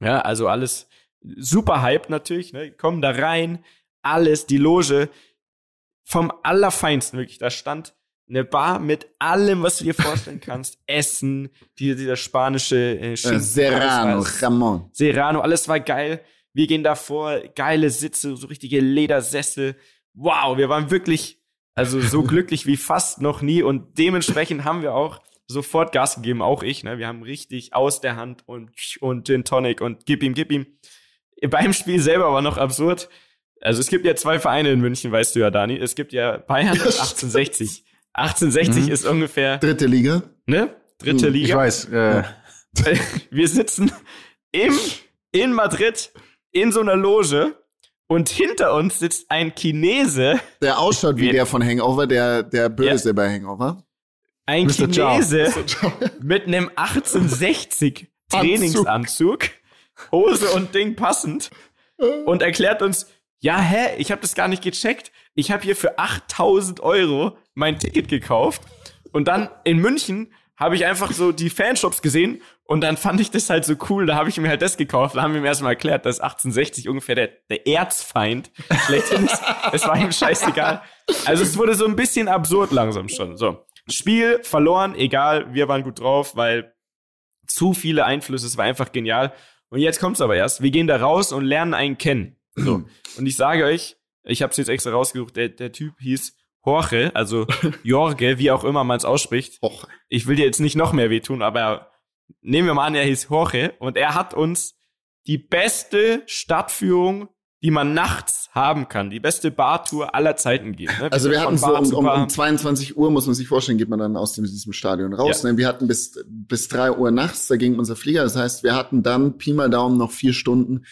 Ja, also alles super hyped natürlich. Ne? Kommen da rein, alles, die Loge vom Allerfeinsten, wirklich. Da stand eine Bar mit allem, was du dir vorstellen [LAUGHS] kannst. Essen, die, dieser spanische äh, Schinken, Serrano, Ramon. Serrano, alles war geil. Wir gehen davor, geile Sitze, so richtige Ledersessel. Wow, wir waren wirklich, also so [LAUGHS] glücklich wie fast noch nie und dementsprechend haben wir auch sofort Gas gegeben, auch ich. Ne? Wir haben richtig aus der Hand und, und Gin Tonic und gib ihm, gib ihm. Beim Spiel selber war noch absurd. Also es gibt ja zwei Vereine in München, weißt du ja, Dani. Es gibt ja Bayern [LAUGHS] und 1860. 1860 mhm. ist ungefähr. Dritte Liga. Ne? Dritte hm, Liga. Ich weiß. Äh. [LAUGHS] Wir sitzen im, in Madrid in so einer Loge und hinter uns sitzt ein Chinese. Der ausschaut wie der von Hangover, der, der Böse ja. bei Hangover. Ein Mr. Chinese [LAUGHS] mit einem 1860 Trainingsanzug, Hose und Ding passend und erklärt uns, ja, hä, ich habe das gar nicht gecheckt. Ich habe hier für 8000 Euro mein Ticket gekauft. Und dann in München habe ich einfach so die Fanshops gesehen und dann fand ich das halt so cool, da habe ich mir halt das gekauft. Da haben wir ihm erstmal erklärt, dass 1860 ungefähr der, der Erzfeind schlechthin ist. Es war ihm scheißegal. Also es wurde so ein bisschen absurd langsam schon. So. Spiel verloren, egal, wir waren gut drauf, weil zu viele Einflüsse, es war einfach genial. Und jetzt kommt's aber erst. Wir gehen da raus und lernen einen kennen. So. Und ich sage euch, ich habe es jetzt extra rausgesucht, der, der Typ hieß Jorge, also [LAUGHS] Jorge, wie auch immer man es ausspricht. Jorge. Ich will dir jetzt nicht noch mehr wehtun, aber nehmen wir mal an, er hieß Jorge und er hat uns die beste Stadtführung die man nachts haben kann. Die beste Bartour aller Zeiten geht. Ne? Also wir hatten so um, um, um 22 Uhr, muss man sich vorstellen, geht man dann aus dem, diesem Stadion raus. Ja. Ne? Wir hatten bis, bis 3 Uhr nachts, da ging unser Flieger. Das heißt, wir hatten dann Pi mal Daumen noch vier Stunden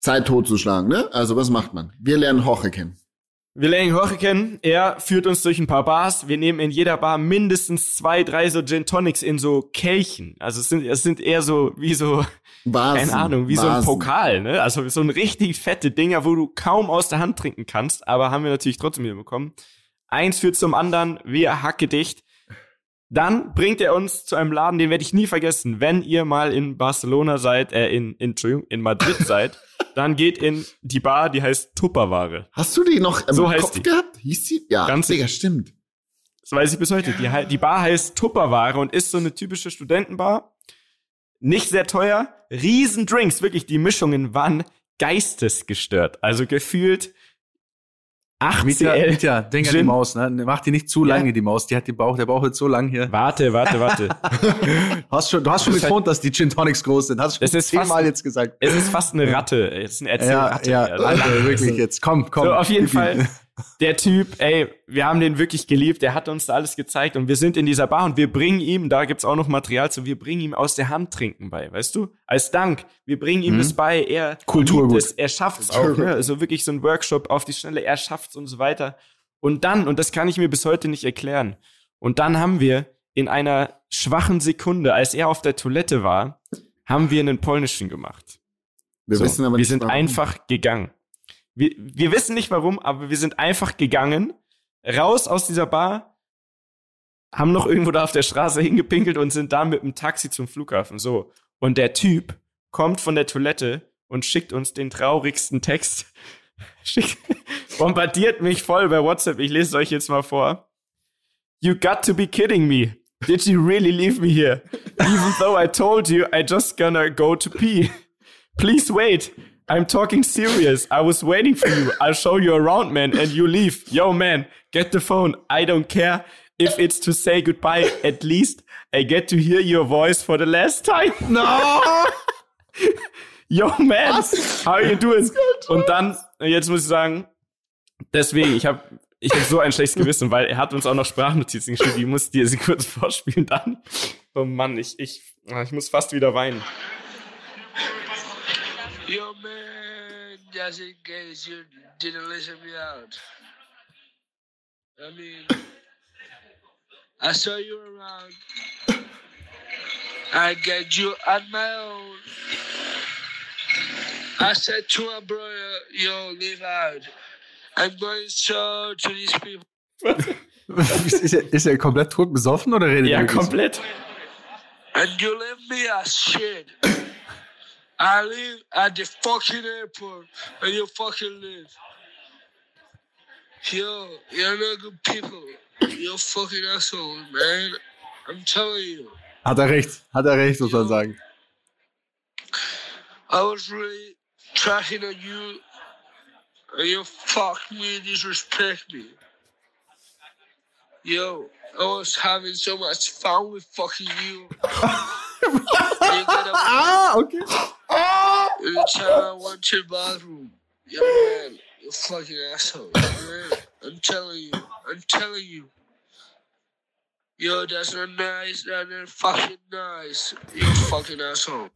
Zeit totzuschlagen. Ne? Also was macht man? Wir lernen Hoche kennen. Wir lernen Jorge kennen. Er führt uns durch ein paar Bars. Wir nehmen in jeder Bar mindestens zwei, drei so Gin Tonics in so Kelchen. Also es sind, es sind eher so wie so, Vasen, keine Ahnung, wie so ein. Pokal, ne? Also so ein richtig fette Dinger, wo du kaum aus der Hand trinken kannst. Aber haben wir natürlich trotzdem wieder bekommen. Eins führt zum anderen, wir hacke dicht. Dann bringt er uns zu einem Laden, den werde ich nie vergessen. Wenn ihr mal in Barcelona seid, äh, in, in, Entschuldigung, in Madrid [LAUGHS] seid, dann geht in die Bar, die heißt Tupperware. Hast du die noch im So heißt Kopf die. gehabt? Hieß die? Ja, Ganz Digga, stimmt. Das weiß ich bis heute. Die, die Bar heißt Tupperware und ist so eine typische Studentenbar. Nicht sehr teuer. Riesen Drinks. Wirklich, die Mischungen waren geistesgestört. Also gefühlt 8 Mietja, CL. Mietja, denk an die Gin. Maus, ne? Mach die nicht zu Ja. lange, die Maus. Die hat den Bauch, der Bauch ist so lang hier. Warte, warte, warte. [LAUGHS] Hast schon, du hast schon Das betont, dass die Gin Tonics groß sind. Hast schon Es ist fast- zehnmal jetzt gesagt. es ist fast eine Ratte. Es ist eine Ja, Erzählratte. ja, Also, Alter, wirklich jetzt. Komm, komm. So, auf jeden. Fall. [LAUGHS] Der Typ, ey, wir haben den wirklich geliebt. Der hat uns da alles gezeigt und wir sind in dieser Bar und wir bringen ihm, da gibt's auch noch Material zu, wir bringen ihm aus der Hand trinken bei, weißt du? Als Dank. Wir bringen ihm Mhm. das bei. Er Kulturgut. es, er schafft's auch. Ne? Also wirklich so ein Workshop auf die Schnelle. Er schafft's und so weiter. Und dann, und das kann ich mir bis heute nicht erklären. Und dann haben wir in einer schwachen Sekunde, als er auf der Toilette war, haben wir einen polnischen gemacht. Wir So, wissen aber wir nicht, sind warum. einfach gegangen. Wir, wir wissen nicht warum, aber wir sind einfach gegangen, raus aus dieser Bar, haben noch irgendwo da auf der Straße hingepinkelt und sind dann mit dem Taxi zum Flughafen. So. Und der Typ kommt von der Toilette und schickt uns den traurigsten Text. [LAUGHS] Schickt, bombardiert mich voll bei WhatsApp. Ich lese es euch jetzt mal vor. You got to be kidding me. Did you really leave me here? Even though I told you I just gonna go to pee. Please wait. I'm talking serious. I was waiting for you. I'll show you around, man, and you leave. Yo, man, get the phone. I don't care if it's to say goodbye. At least I get to hear your voice for the last time. [LAUGHS] No! Yo, man, how you doing? Und dann, jetzt muss ich sagen, deswegen, ich habe ich hab so ein schlechtes Gewissen, weil er hat uns auch noch Sprachnotizen geschrieben. Ich muss dir sie kurz [LAUGHS] vorspielen dann. Oh Mann, ich, ich, ich muss fast wieder weinen. Just in case you didn't listen me out. I mean, I saw you around. I get you on my own. I said to my brother, yo, leave out. I'm going so to these people. [LAUGHS] ist, er, ist er komplett tot besoffen oder redet Ja, er wirklich so? And you leave me as shit. I live at the fucking airport and you fucking live. Yo, you're not good people. You're fucking asshole, man. I'm telling you. Hat er recht. Hat er recht, muss man sagen. I was really tracking on you and you fuck me, disrespect me. Yo, I was having so much fun with fucking you. [LAUGHS] Ah, okay. Every time I went to the bathroom, yo man, you fucking asshole. I'm telling you, I'm telling you. Yo, that's not nice, that's not fucking nice. You fucking asshole.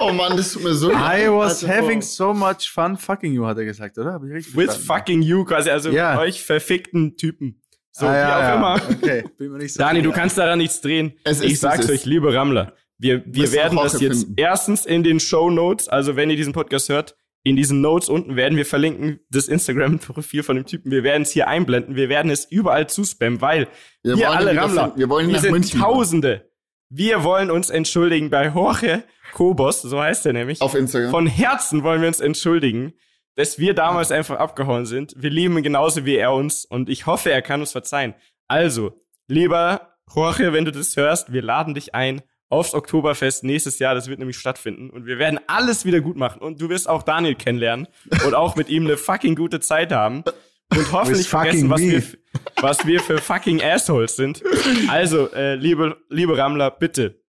Oh Mann, das tut mir so leid. I was Alter, having so much fun fucking you, hat er gesagt, oder? Hab ich richtig With verstanden? fucking you, quasi, also Ja. euch verfickten Typen. So, ah, wie ja, auch ja. immer. Okay, [LAUGHS] bin mir nicht so Dani, du sicher. kannst daran nichts drehen. Es ist, ich wie es sag's ist. euch, liebe Rammler. Wir, wir werden das jetzt finden. erstens in den Show Notes, also wenn ihr diesen Podcast hört, in diesen Notes unten werden wir verlinken das Instagram-Profil von dem Typen. Wir werden es hier einblenden. Wir werden es überall zuspammen, weil Wir wir alle Rammler. Wir wollen nach sind München. Tausende. Wir wollen uns entschuldigen bei Jorge Kobos, so heißt er nämlich. Auf Instagram. Von Herzen wollen wir uns entschuldigen, dass wir damals einfach abgehauen sind. Wir lieben ihn genauso wie er uns und ich hoffe, er kann uns verzeihen. Also, lieber Jorge, wenn du das hörst, wir laden dich ein aufs Oktoberfest nächstes Jahr. Das wird nämlich stattfinden und wir werden alles wieder gut machen und du wirst auch Daniel kennenlernen und auch mit ihm eine fucking gute Zeit haben und hoffentlich vergessen, was me. wir, was wir für fucking Assholes sind. Also, äh, liebe, liebe Rammler, bitte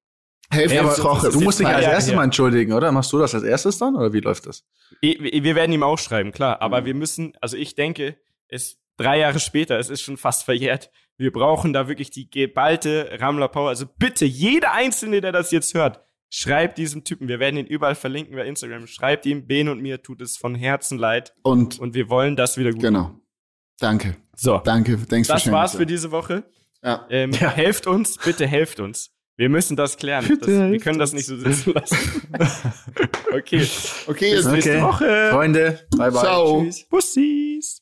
Ja, uns aber Troche. du musst dich als Jahre erstes her. mal entschuldigen, oder? Machst du das als erstes dann oder wie läuft das? Wir werden ihm auch schreiben, klar. Aber wir müssen, also ich denke, es drei Jahre später, es ist schon fast verjährt. Wir brauchen da wirklich die geballte Rammler Power. Also bitte, jeder Einzelne, der das jetzt hört, schreibt diesem Typen. Wir werden ihn überall verlinken bei Instagram. Schreibt ihm, Ben und mir tut es von Herzen leid. Und Und wir wollen das wieder gut genau. machen. Danke. So, Danke. Thanks das sharing, war's sir. für diese Woche. Ja. Ähm, Ja. Helft uns, bitte helft uns. Wir müssen das klären. Bitte das, wir können das nicht so sitzen lassen. [LAUGHS] okay. Okay, Bis jetzt nächste Okay. Woche. Freunde, bye bye. Ciao. Tschüss. Bussis.